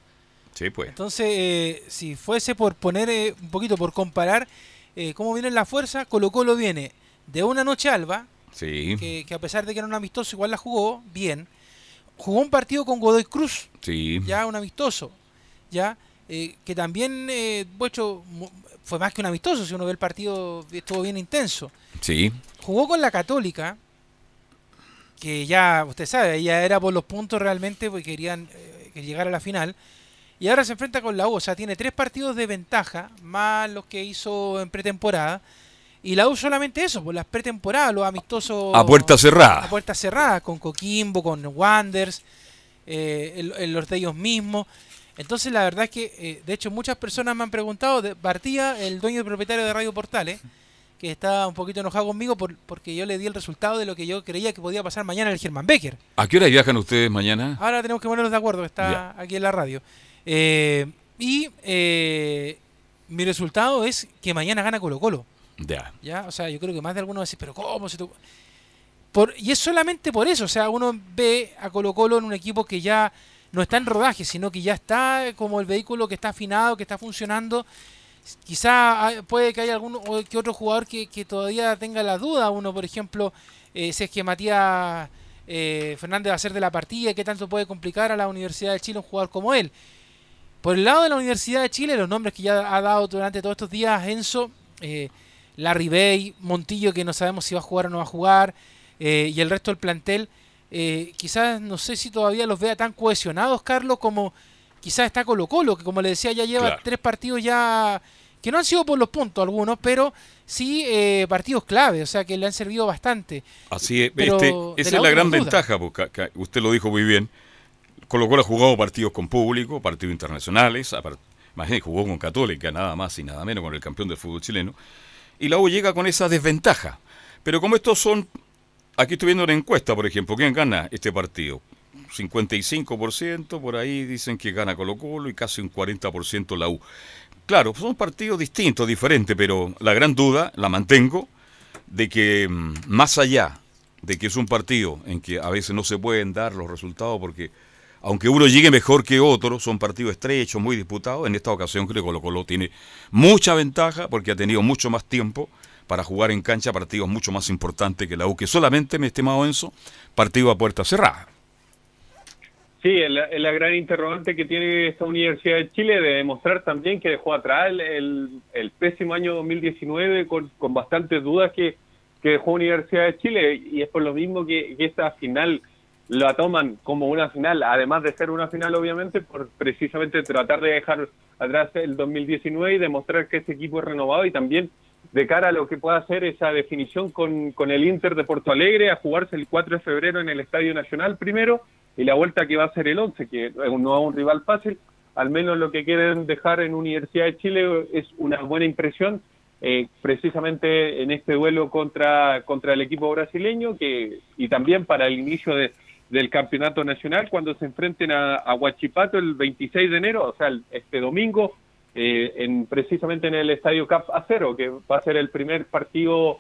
Sí, pues. Entonces, eh, si fuese por poner eh, un poquito, por comparar eh, cómo viene la fuerza, Colo Colo viene de una noche alba, Sí, que, que a pesar de que era un amistoso, igual la jugó bien. Jugó un partido con Godoy Cruz, sí. ya un amistoso, ya eh, que también, eh, fue más que un amistoso, si uno ve el partido, estuvo bien intenso. Sí. Jugó con la Católica, que ya, usted sabe, ya era por los puntos realmente, porque querían eh, que llegara a la final. Y ahora se enfrenta con la U, o sea, tiene tres partidos de ventaja, más los que hizo en pretemporada. Y la U solamente eso, por las pretemporadas, los amistosos. A puerta cerrada. A puerta cerrada, con Coquimbo, con Wanders, eh, en los de ellos mismos. Entonces, la verdad es que, eh, de hecho, muchas personas me han preguntado, de Bartía, el dueño y propietario de Radio Portales, que está un poquito enojado conmigo por, porque yo le di el resultado de lo que yo creía que podía pasar mañana en el Germán Becker. ¿A qué hora viajan ustedes mañana? Ahora tenemos que ponernos de acuerdo, está Ya. aquí en la radio. Eh, y eh, mi resultado es que mañana gana Colo Colo. Ya. O sea, yo creo que más de algunos va a decir, pero ¿cómo se y es solamente por eso, o sea, uno ve a Colo Colo en un equipo que ya no está en rodaje, sino que ya está como el vehículo que está afinado, que está funcionando. Quizá hay- puede que haya algún que otro jugador que, todavía tenga la duda. Uno, por ejemplo, eh, si es que Matías eh, Fernández va a ser de la partida qué tanto puede complicar a la Universidad de Chile un jugador como él. Por el lado de la Universidad de Chile, los nombres que ya ha dado durante todos estos días Enzo, eh, Larry Bay, Montillo, que no sabemos si va a jugar o no va a jugar, eh, y el resto del plantel, eh, quizás no sé si todavía los vea tan cohesionados, Carlos, como quizás está Colo Colo, que como le decía ya lleva Claro. tres partidos ya, que no han sido por los puntos algunos, pero sí eh, partidos clave, o sea que le han servido bastante. Así es, este, esa es la gran duda. ventaja, porque usted lo dijo muy bien. Colo Colo ha jugado partidos con público, partidos internacionales, imagínate, jugó con Católica, nada más y nada menos con el campeón del fútbol chileno. Y la U llega con esa desventaja. Pero como estos son, aquí estoy viendo una encuesta, por ejemplo, ¿quién gana este partido? 55%, por ahí dicen que gana Colo Colo y casi un 40% la U. Claro, son partidos distintos, diferentes, pero la gran duda, la mantengo, de que mm, más allá de que es un partido en que a veces no se pueden dar los resultados porque aunque uno llegue mejor que otro, son partidos estrechos, muy disputados, en esta ocasión creo que Colo Colo tiene mucha ventaja porque ha tenido mucho más tiempo para jugar en cancha partidos mucho más importantes que la U, que solamente, mi estimado Enzo, partido a puerta cerrada. Sí, la, gran interrogante que tiene esta Universidad de Chile de demostrar también que dejó atrás el pésimo año 2019 con, con bastantes dudas que, que dejó Universidad de Chile y es por lo mismo que, que esta final la toman como una final, además de ser una final obviamente, por precisamente tratar de dejar atrás el 2019 y demostrar que este equipo es renovado y también de cara a lo que pueda hacer esa definición con, con el Inter de Porto Alegre a jugarse el 4 de febrero en el Estadio Nacional primero y la vuelta que va a ser el 11, que no es un rival fácil, al menos lo que quieren dejar en Universidad de Chile es una buena impresión, eh, precisamente en este duelo contra, contra el equipo brasileño que y también para el inicio de, del campeonato nacional cuando se enfrenten a, a Huachipato el 26 de enero, o sea, el- este domingo, eh, en, precisamente en el Estadio Cap Acero, que va a ser el primer partido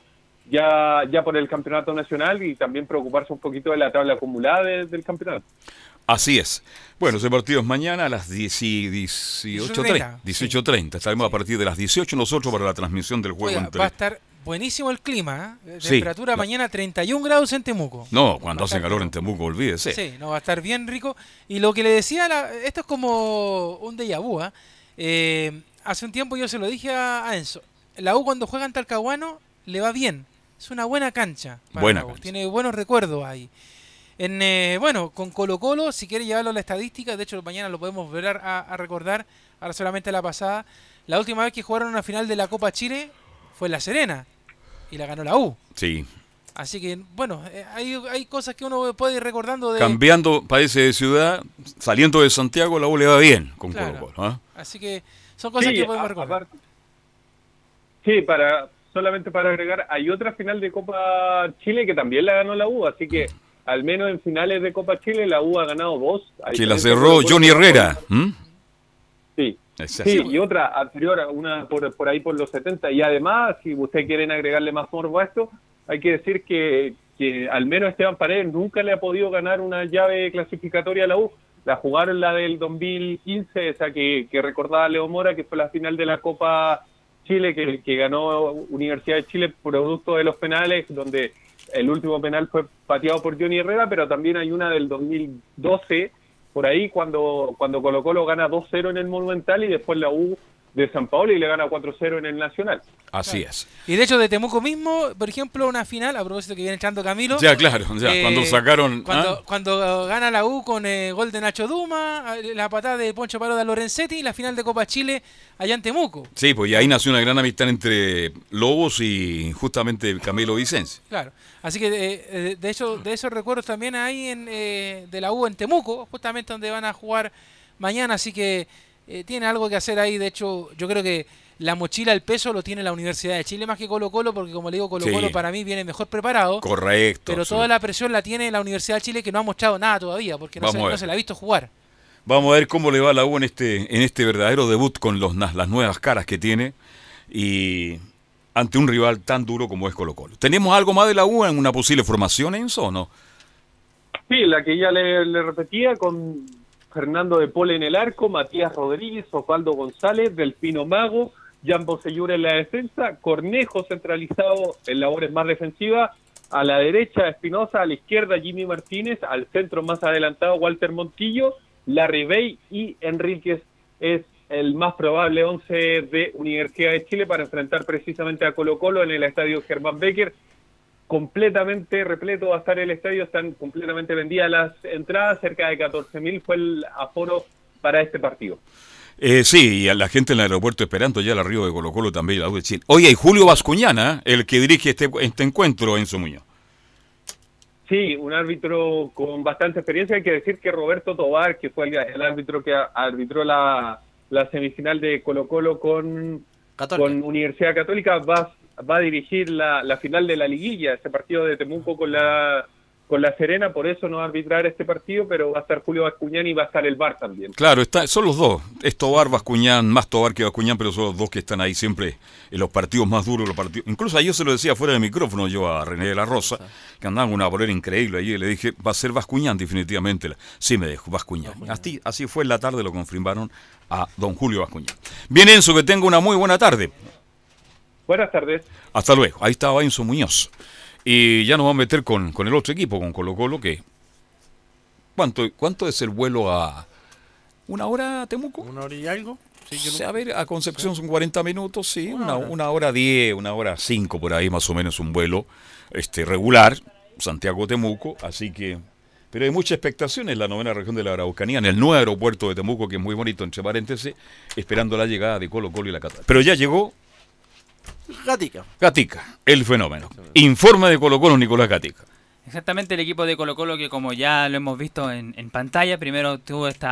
ya, ya por el campeonato nacional y también preocuparse un poquito de la tabla acumulada de- del campeonato. Así es. Bueno, ese partido es mañana a las 10 y 18.30. 18.30. Estaremos a partir de las 18 nosotros para la transmisión del juego Oiga, entre... va a estar buenísimo el clima. ¿eh? Sí, Temperatura mañana 31 grados en Temuco. No, cuando hace calor en Temuco, olvídese. Sí, no, va a estar bien rico. Y lo que le decía, la- esto es como un déjà vu. ¿ah? Eh, hace un tiempo yo se lo dije a, Enzo. La U cuando juega en Talcahuano le va bien. Es una buena cancha. para Buena la U. cancha. Tiene buenos recuerdos ahí. En, eh, bueno, con Colo Colo, si quiere llevarlo a la estadística, de hecho mañana lo podemos ver a, a recordar, ahora solamente la pasada. La última vez que jugaron una final de la Copa Chile fue en La Serena y la ganó la U. Sí. Así que, bueno, eh, hay, hay cosas que uno puede ir recordando de... Cambiando país de ciudad, saliendo de Santiago, la U le va bien con Claro. Colo Colo. ¿ah? Así que son cosas Sí, que podemos recordar. aparte- Sí, para solamente para agregar, hay otra final de Copa Chile que también la ganó la U, así que al menos en finales de Copa Chile la U ha ganado dos. Que la cerró Johnny Herrera. Sí. Sí, y otra anterior, una por, por ahí por los 70. Y además, si ustedes quieren agregarle más morbo a esto, hay que decir que, que al menos Esteban Paredes nunca le ha podido ganar una llave clasificatoria a la U. La jugaron la del 2015, esa que, que recordaba Leo Mora, que fue la final de la Copa Chile, que, que ganó Universidad de Chile producto de los penales, donde el último penal fue pateado por Johnny Herrera, pero también hay una del 2012 por ahí cuando cuando Colo Colo gana 2-0 en el Monumental y después la U de San Paolo y le gana 4-0 en el Nacional. Así es. Y de hecho, de Temuco mismo, por ejemplo, una final, a propósito que viene entrando Camilo. Ya, claro, ya, cuando sacaron, Cuando, ¿ah? cuando gana la U con eh, gol de Nacho Duma, eh, la patada de Poncho Paro de Lorenzetti y la final de Copa Chile allá en Temuco. Sí, pues y ahí nació una gran amistad entre Lobos y justamente Camilo Vicencio. Claro. Así que, eh, eh, de hecho, de esos recuerdos también hay en, eh, de la U en Temuco, justamente donde van a jugar mañana. Así que eh, tiene algo que hacer ahí. De hecho, yo creo que la mochila, el peso lo tiene la Universidad de Chile más que Colo Colo, porque como le digo, Colo Colo Sí. para mí viene mejor preparado. Correcto. Pero sí. toda la presión la tiene la Universidad de Chile que no ha mostrado nada todavía, porque no, se, no la ha visto jugar. Vamos a ver cómo le va a la U en este, en este verdadero debut con los, las nuevas caras que tiene y ante un rival tan duro como es Colo Colo. ¿Tenemos algo más de la U en una posible formación, Enzo, o no? Sí, la que ya le, le repetía con Fernando de Pole en el arco, Matías Rodríguez, Osvaldo González, Delfino Mago, Jan Bosellura en la defensa, Cornejo centralizado en labores más defensivas, a la derecha Espinosa, a la izquierda Jimmy Martínez, al centro más adelantado Walter Montillo, Larry Bay y Enríquez es el más probable 11 de Universidad de Chile para enfrentar precisamente a Colo Colo en el estadio Germán Becker completamente repleto va a estar el estadio, están completamente vendidas las entradas, cerca de 14.000 fue el aforo para este partido. Eh, sí, y a la gente en el aeropuerto esperando ya el arribo de Colo Colo también la U de Chile. Oye, y Julio Vascuñana, el que dirige este, este encuentro, Enzo Muñoz. Sí, un árbitro con bastante experiencia. Hay que decir que Roberto Tobar, que fue el, el árbitro que a- arbitró la, la semifinal de Colo Colo con, con Universidad Católica, va, va a dirigir la, la final de la liguilla, ese partido de Temuco con la con La Serena, por eso no va a arbitrar este partido, pero va a estar Julio Bascuñán y va a estar el VAR también. Claro, está, son los dos. Es Tobar, Bascuñán, más Tobar que Bascuñán, pero son los dos que están ahí siempre en los partidos más duros. Los partidos. Incluso ayer se lo decía fuera del micrófono yo a René de la Rosa, que andaba con una bolera increíble allí, y le dije, va a ser Bascuñán definitivamente. Sí, me dijo, Bascuñán. Así, así fue en la tarde, lo confirmaron a don Julio Bascuñán. Bien, Enzo, que tenga una muy buena tarde. Buenas tardes. Hasta luego. Ahí estaba Enzo Muñoz. Y ya nos vamos a meter con, con el otro equipo, con Colo Colo, que... ¿Cuánto, ¿Cuánto es el vuelo a... ¿Una hora a Temuco? ¿Una hora y algo? Sí, yo a ver, a Concepción son 40 minutos, sí, una, una hora 10, una hora 5 por ahí más o menos un vuelo este regular, Santiago-Temuco, así que... Pero hay mucha expectación en la novena región de la Araucanía, en el nuevo aeropuerto de Temuco, que es muy bonito, entre paréntesis, esperando la llegada de Colo Colo y la Cata. Pero ya llegó Gatica. Gatica, el fenómeno. Informe de Colo Colo, Nicolás Gatica. Exactamente el equipo de Colo Colo que como ya lo hemos visto en, en pantalla, primero tuvo este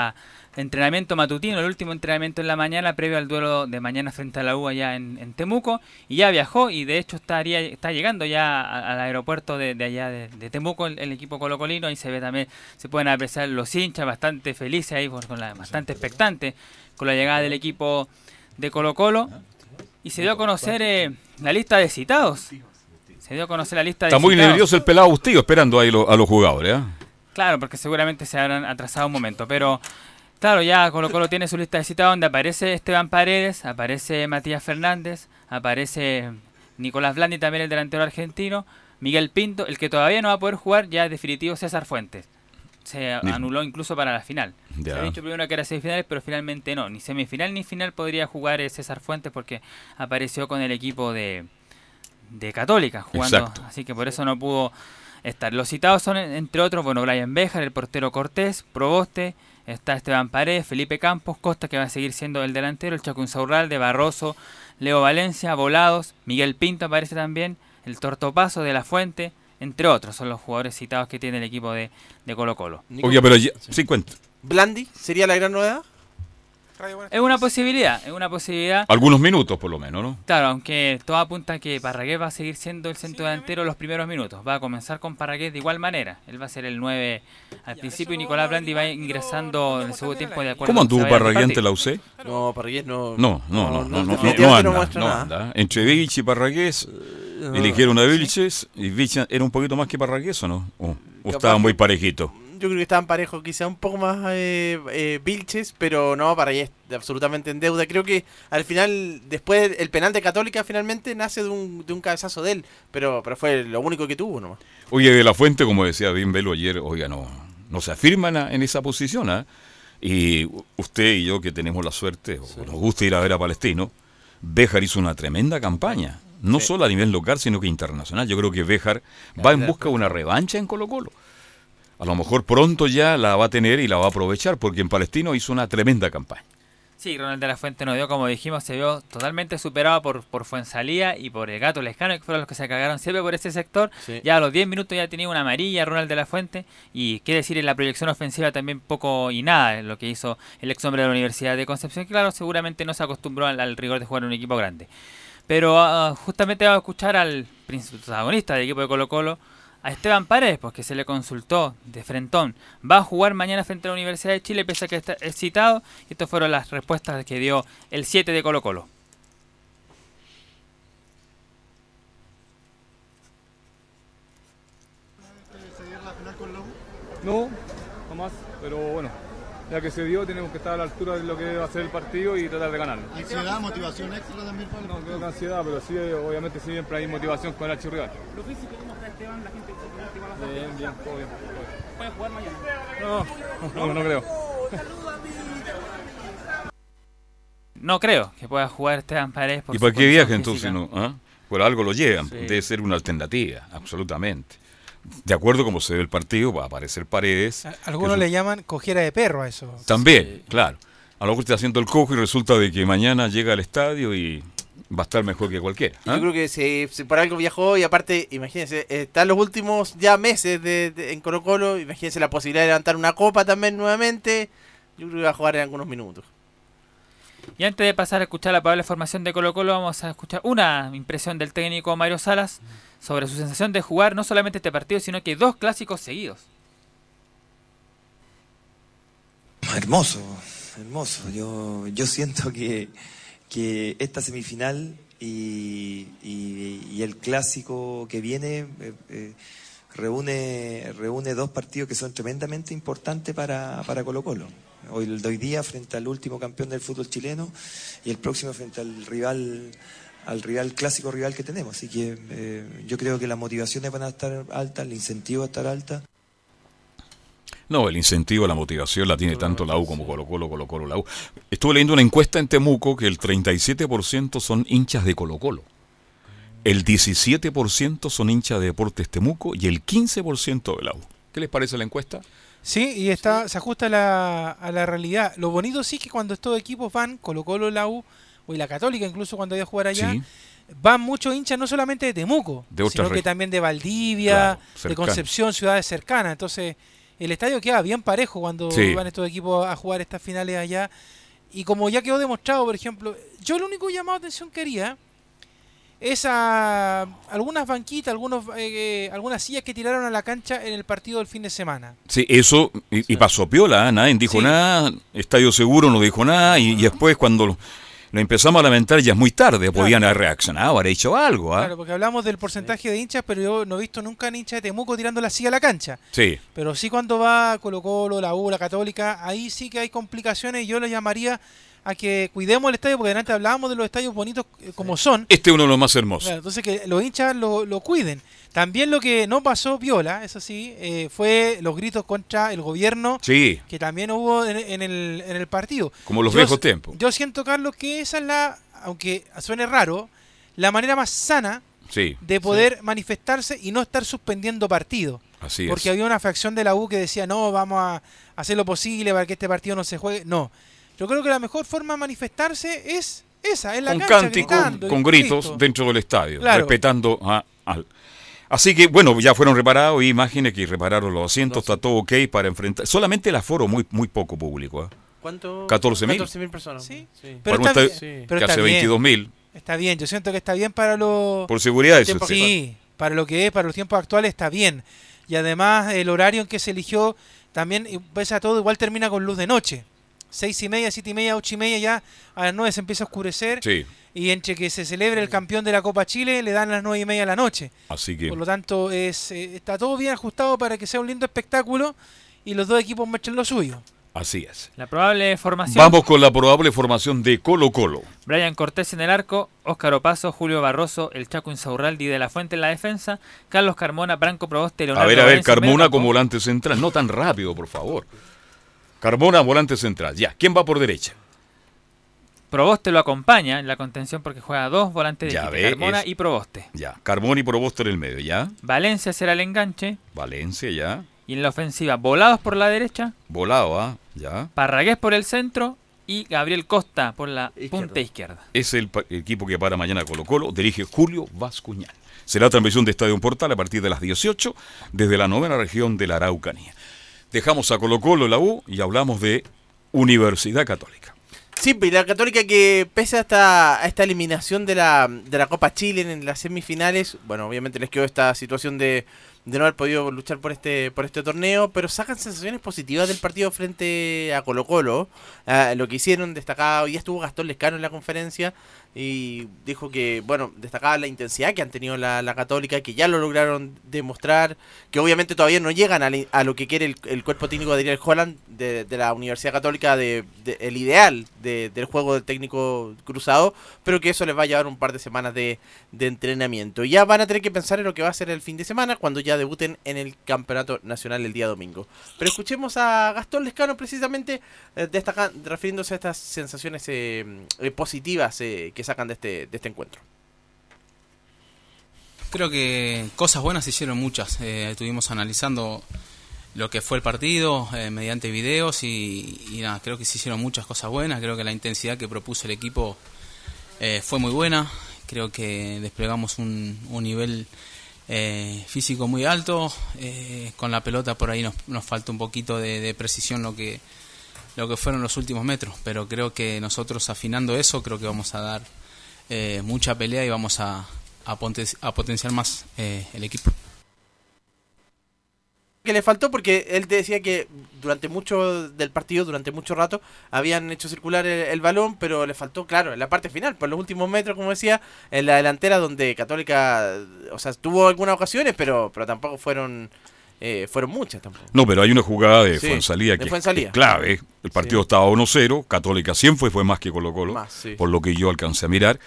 entrenamiento matutino, el último entrenamiento en la mañana previo al duelo de mañana frente a la U allá en, en Temuco y ya viajó y de hecho estaría está llegando ya a- al aeropuerto de, de allá de, de Temuco el, el equipo colocolino y se ve también, se pueden apreciar los hinchas bastante felices ahí, por- con la, bastante expectantes con la llegada del equipo de Colo Colo y se dio a conocer eh, la lista de citados. Se dio a conocer la lista de Está muy citados. nervioso el pelado Bustillo esperando ahí lo- a los jugadores. ¿eh? Claro, porque seguramente se habrán atrasado un momento, pero claro, ya Colo Colo tiene su lista de citados donde aparece Esteban Paredes, aparece Matías Fernández, aparece Nicolás Blandi también el delantero argentino, Miguel Pinto, el que todavía no va a poder jugar ya es definitivo César Fuentes. Se anuló incluso para la final. Ya. Se había dicho primero que era semifinales, pero finalmente no. Ni semifinal ni final podría jugar César Fuentes porque apareció con el equipo de, de Católica jugando. Exacto. Así que por eso no pudo estar. Los citados son, en- entre otros, bueno, Brian Bejar, el portero Cortés, Proboste, está Esteban Paredes, Felipe Campos, Costa, que va a seguir siendo el delantero, el Chacunzaurral de Barroso, Leo Valencia, Volados, Miguel Pinto aparece también, el Tortopaso de la Fuente, entre otros, son los jugadores citados que tiene el equipo de, de Colo Colo. Oye, pero ya, sí cuenta. ¿Blandi sería la gran novedad? Es una posibilidad, es una posibilidad. Algunos minutos por lo menos, ¿no? Claro, aunque todo apunta a que Parragués va a seguir siendo el centro delantero los primeros minutos. Va a comenzar con Parragués de igual manera. Él va a ser el 9 al principio y Nicolás Blandi va ingresando en el segundo tiempo de acuerdo ¿Cómo anduvo Parragués ante la UC? No, Parragués no. No, no, no, no, no, no, no, definitivamente no anda, no nada. anda. Entre Vilches y Parragués, no, eligieron a Vilches, y Vilches era un poquito más que Parragués, ¿o no? ¿O, estaban que- muy parejitos? Yo creo que estaban parejos, quizá un poco más eh, eh, Vilches, pero no, Parragués absolutamente en deuda. Creo que al final, después el penal de Católica finalmente nace de un, de un cabezazo de él, pero, pero fue lo único que tuvo nomás. Oye, de la Fuente, como decía bien Velo ayer, oiga, no, no se afirman a- en esa posición, ¿ah? Y usted y yo que tenemos la suerte, o nos gusta ir a ver a Palestino, Béjar hizo una tremenda campaña, no solo a nivel local, sino que internacional. Yo creo que Béjar va en busca de una revancha en Colo Colo. A lo mejor pronto ya la va a tener y la va a aprovechar, porque en Palestino hizo una tremenda campaña. Sí, Ronald de la Fuente nos dio, como dijimos, se vio totalmente superado por, por Fuensalía y por el Gato Lescano, que fueron los que se cagaron siempre por ese sector. Sí. Ya a los 10 minutos ya tenía una amarilla Ronald de la Fuente y qué decir en la proyección ofensiva también poco y nada en lo que hizo el ex hombre de la Universidad de Concepción, que claro, seguramente no se acostumbró al, al rigor de jugar en un equipo grande. Pero ah, justamente vamos a escuchar al protagonista del equipo de Colo Colo, a Esteban Paredes, porque se le consultó de frentón. Va a jugar mañana frente a la Universidad de Chile, pese a que está es citado. Y estas fueron las respuestas que dio el 7 de Colo Colo. No, jamás, pero bueno, ya que se dio tenemos que estar a la altura de lo que va a ser el partido y tratar de ganarlo. ¿Ansiedad, motivación extra también, Pablo? No creo que ansiedad, pero sí, obviamente siempre hay motivación con el archirrival. Lo físico, ¿cómo está Esteban? La gente se. Bien, bien, todo bien. ¿Puede jugar mañana? No, no, no creo. No creo que pueda jugar Esteban Paredes. Por ¿Y para qué viaja entonces? No? ¿Ah? Por algo lo llevan, Sí. debe ser una alternativa, absolutamente. De acuerdo como se ve el partido, va a aparecer Paredes. Algunos le llaman cojera de perro a eso. También, claro. A lo mejor está haciendo el cojo y resulta de que mañana llega al estadio y va a estar mejor que cualquiera. ¿ah? Yo creo que si, si por algo viajó y aparte, imagínense, eh, están los últimos ya meses de, de- en Colo Colo, imagínense la posibilidad de levantar una copa también nuevamente, yo creo que va a jugar en algunos minutos. Y antes de pasar a escuchar la probable formación de Colo Colo, vamos a escuchar una impresión del técnico Mario Salas sobre su sensación de jugar no solamente este partido, sino que dos clásicos seguidos. Hermoso, hermoso. Yo, yo siento que, que esta semifinal y, y- el clásico que viene eh, eh, reúne, reúne dos partidos que son tremendamente importantes para, para Colo Colo. Hoy, hoy día frente al último campeón del fútbol chileno y el próximo frente al rival al rival clásico rival que tenemos. Así que eh, yo creo que las motivaciones van a estar altas, el incentivo va a estar alta. No, el incentivo, la motivación la tiene tanto la U como Colo Colo, Colo Colo, la U. Estuve leyendo una encuesta en Temuco que el 37% son hinchas de Colo Colo. El 17% son hinchas de Deportes Temuco y el 15% de la U. ¿Qué les parece la encuesta? Sí, y está, se ajusta a la, a la realidad. Lo bonito sí que cuando estos equipos van, Colo Colo, la U, o y la Católica incluso cuando iba a jugar allá, Sí. van muchos hinchas no solamente de Temuco, De sino que también de Valdivia, Claro, de. Concepción, ciudades cercanas. Entonces, el estadio queda bien parejo cuando Sí. van estos equipos a jugar estas finales allá. Y como ya quedó demostrado, por ejemplo, yo lo único llamado de atención que haría es a algunas banquitas, algunos, eh, eh, algunas sillas que tiraron a la cancha en el partido del fin de semana. Sí, eso, y, y pasó piola, ¿eh? nadie dijo Sí. nada, Estadio Seguro no dijo nada, y, y después cuando lo, lo empezamos a lamentar ya es muy tarde, podían haber reaccionado, haber hecho algo, ¿ah? Claro, porque hablamos del porcentaje de hinchas, pero yo no he visto nunca a hincha de Temuco tirando la silla a la cancha. Sí, Pero sí cuando va Colo Colo, la U, la Católica, ahí sí que hay complicaciones y yo le llamaría a que cuidemos el estadio, porque antes hablábamos de los estadios bonitos eh, como son. este es uno de los más hermosos. Claro, entonces que los hinchas lo, lo cuiden. También lo que no pasó viola, eso sí, eh, fue los gritos contra el gobierno Sí, que también hubo en, en el, en el partido. como los Yo viejos tiempos. Yo siento, Carlos, que esa es la, aunque suene raro, la manera más sana Sí, de poder manifestarse y no estar suspendiendo partidos. así Porque es. había una fracción de la U que decía, no, vamos a hacer lo posible para que este partido no se juegue. No. Yo creo que la mejor forma de manifestarse es esa, es la Con cancha, cánticos, gritando con gritos dentro del estadio, Claro. respetando a- al... Así que, bueno, ya fueron reparados, y imagine que repararon los asientos, está todo ok para enfrentar. Solamente el aforo, muy, muy poco público. ¿ah? ¿Cuánto? 14.000. 14.000 personas. Sí, Sí. Pero está, bien, que pero está hace bien. 22.000. Está bien, yo siento que está bien para los... Por seguridad, eso sí. Sí, para lo que es, para los tiempos actuales está bien. Y además el horario en que se eligió también, y pese a todo, igual termina con luz de noche. Seis y media, siete y media, ocho y media ya a las nueve se empieza a oscurecer. Sí, Y entre que se celebre el campeón de la Copa Chile, le dan las nueve y media de la noche. así que... Por lo tanto, es, eh, está todo bien ajustado para que sea un lindo espectáculo y los dos equipos muestren lo suyo. Así es. La probable formación. Vamos con la probable formación de Colo Colo. Brian Cortés en el arco, Óscar Opaso, Julio Barroso, el Chaco Insaurraldi de la Fuente en la defensa, Carlos Carmona, Branco Proboste, Leonardo A ver, a ver, Carmona como volante central. No tan rápido, por favor. Carmona, volante central. Ya, ¿quién va por derecha? Proboste lo acompaña en la contención porque juega dos volantes de ve, Carmona es- y Proboste. Ya, Carmona y Proboste en el medio, ¿ya? Valencia será el enganche Valencia, ya. y en la ofensiva Volados por la derecha, Volado, ¿ah? Ya. Parragués por el centro y Gabriel Costa por la punta izquierda. Es el equipo que para mañana Colo Colo. Dirige Julio Vascuñán. Será transmisión de Estadio Portal a partir de las 18 desde la novena región de la Araucanía. Dejamos a Colo Colo la U y hablamos de Universidad Católica. Sí, y la Católica que pese a esta, a esta eliminación de la, de la Copa Chile en las semifinales, bueno, obviamente les quedó esta situación de, de no haber podido luchar por este por este torneo, pero sacan sensaciones positivas del partido frente a Colo Colo. Ah, lo que hicieron, destacado, ya estuvo Gastón Lescano en la conferencia y dijo que, bueno, destacaba la intensidad que han tenido la, la Católica, que ya lo lograron demostrar, que obviamente todavía no llegan a, a lo que quiere el, el cuerpo técnico de Ariel Holland de, de la Universidad Católica, de, de- el ideal de- del juego del técnico cruzado, pero que eso les va a llevar un par de semanas de, de entrenamiento. Y ya van a tener que pensar en lo que va a ser el fin de semana, cuando ya debuten en el Campeonato Nacional el día domingo. Pero escuchemos a Gastón Lescano precisamente eh, destaca- refiriéndose a estas sensaciones eh, eh, positivas eh, que sacan de este, de este encuentro. Creo que cosas buenas se hicieron muchas. Eh, estuvimos analizando lo que fue el partido eh, mediante videos y, creo que se hicieron muchas cosas buenas. Creo que la intensidad que propuso el equipo eh, fue muy buena. Creo que desplegamos un, nivel eh, físico muy alto. Con la pelota por ahí nos, nos falta un poquito de, de precisión lo que lo que fueron los últimos metros, pero creo que nosotros afinando eso, creo que vamos a dar eh, mucha pelea y vamos a, a, poten- a potenciar más eh, el equipo. que le faltó porque él te decía que durante mucho del partido, durante mucho rato, habían hecho circular el, el balón, pero le faltó, claro, en la parte final, por los últimos metros, como decía, en la delantera donde Católica, o sea, tuvo algunas ocasiones, pero, pero tampoco fueron eh, fueron muchas tampoco. No, pero hay una jugada de Sí, Fuensalía que es- clave. El partido estaba 1-0, Católica siempre fue más que Colo Colo, Más, sí. por lo que yo alcancé a mirar.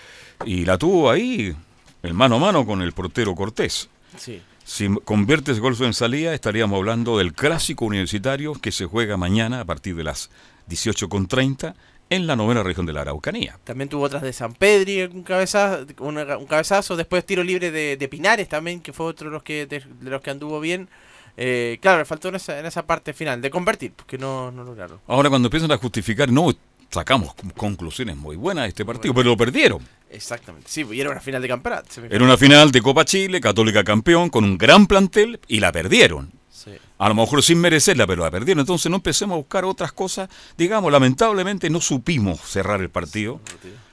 Y la tuvo ahí, el mano a mano con el portero Cortés. Sí. Si convierte ese gol en salida, estaríamos hablando del clásico universitario que se juega mañana a partir de las 18.30 en la novena región de la Araucanía. También tuvo otras de San Pedri, un cabezazo, un, un cabezazo, después tiro libre de, de Pinares también, que fue otro de los que, de, de los que anduvo bien. Eh, claro, le faltó en esa, en esa parte final, de convertir, porque no, no lograron. Ahora cuando empiezan a justificar, no, sacamos conclusiones muy buenas de este partido, pero lo perdieron. Exactamente, sí, y era una final de campeonato. Era una final de Copa Chile, Católica campeón, con un gran plantel y la perdieron. Sí. A lo mejor sin merecerla, pero la perdieron. Entonces no empecemos a buscar otras cosas. Digamos, lamentablemente no supimos cerrar el partido,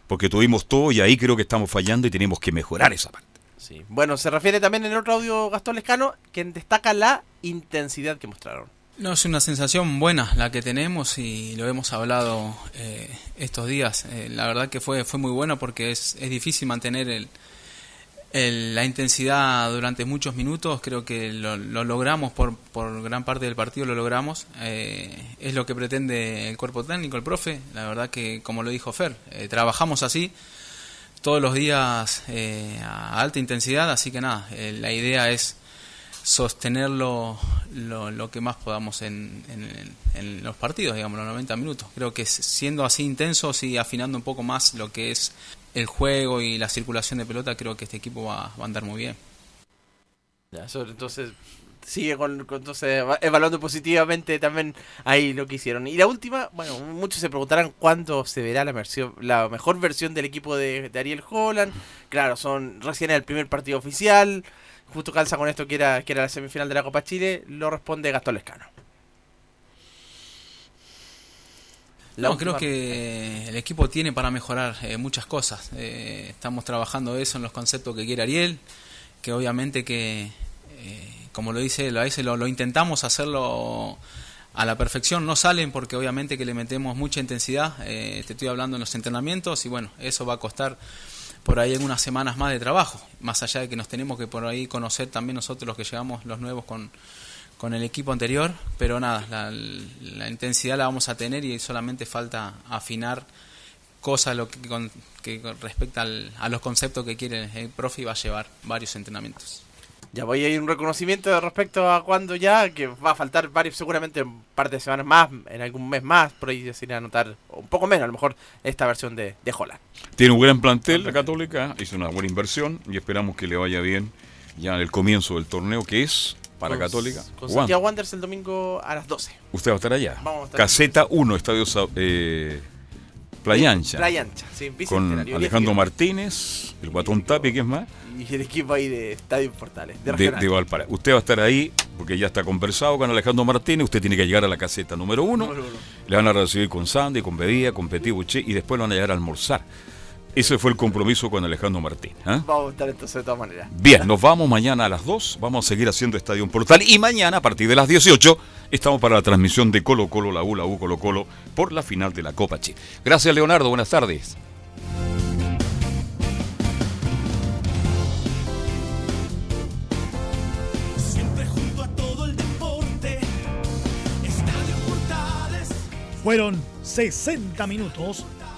porque tuvimos todo y ahí creo que estamos fallando y tenemos que mejorar esa parte. Sí. Bueno, se refiere también en otro audio Gastón Lescano, quien destaca la intensidad que mostraron. No, es una sensación buena la que tenemos y lo hemos hablado eh, estos días. Eh, la verdad que fue, fue muy bueno porque es, es difícil mantener el- la intensidad durante muchos minutos. Creo que lo, lo logramos por, por gran parte del partido, lo logramos. Eh, es lo que pretende el cuerpo técnico, el profe. La verdad que, como lo dijo Fer, eh, trabajamos así todos los días eh, a alta intensidad, así que nada, eh, la idea es sostenerlo lo, lo que más podamos en, en- los partidos, digamos, los 90 minutos. Creo que siendo así intensos y afinando un poco más lo que es el juego y la circulación de pelota, creo que este equipo va, a andar muy bien. Ya, entonces sigue con, con- entonces va- evaluando positivamente también ahí lo que hicieron. Y la última, bueno, muchos se preguntarán cuándo se verá la versión, la mejor versión del equipo de, de Ariel Holland. Claro, son recién el primer partido oficial. Justo calza con esto que era, que era la semifinal de la Copa Chile, lo responde Gastón Lescano. La No, última- creo que el equipo tiene para mejorar eh, muchas cosas. Eh, estamos trabajando eso en los conceptos que quiere Ariel, que obviamente que, eh, como lo dice a veces lo, lo intentamos hacerlo a la perfección, no salen porque obviamente que le metemos mucha intensidad, eh, te estoy hablando en los entrenamientos y bueno, eso va a costar por ahí algunas semanas más de trabajo, más allá de que nos tenemos que por ahí conocer también nosotros los que llegamos, los nuevos con, con el equipo anterior, pero nada, la, la intensidad la vamos a tener y solamente falta afinar cosas lo que, con, que respecta al- a los conceptos que quiere el profe y va a llevar varios entrenamientos. Ya voy a ir un reconocimiento respecto a cuándo ya, que va a faltar varios, seguramente un par de semanas más, en algún mes más, por ahí se irá a notar un poco menos, a lo mejor, esta versión de, de Holland. Tiene un gran plantel la Católica, hizo una buena inversión y esperamos que le vaya bien ya en el comienzo del torneo que es para Con- Católica. Con Santiago Wanderers el domingo a las 12. usted va a estar allá. Vamos a estar Caseta 1, Estadio Sa- eh, Playa Ancha. Playa Ancha, sí, Con Alejandro Martínez, el Guatón Tapi, ¿quién más? Figueroa. Y el equipo ahí de Estadio Portales, de, De, de Valparaíso. Usted va a estar ahí porque ya está conversado con Alejandro Martínez. Usted tiene que llegar a la caseta número uno. Número uno. Le van a recibir con Sandy, con bebida, con petit buché y después lo van a llevar a almorzar. Ese fue el compromiso con Alejandro Martínez. ¿ah? Vamos a estar entonces de todas maneras. Bien, nos vamos mañana a las 2. Vamos a seguir haciendo Estadio Portal. Y mañana, a partir de las 18, estamos para la transmisión de Colo Colo, la U, la U, Colo Colo, por la final de la Copa Chile. Gracias, Leonardo. Buenas tardes. Siempre junto a todo el deporte. Estadio Portales. Fueron 60 minutos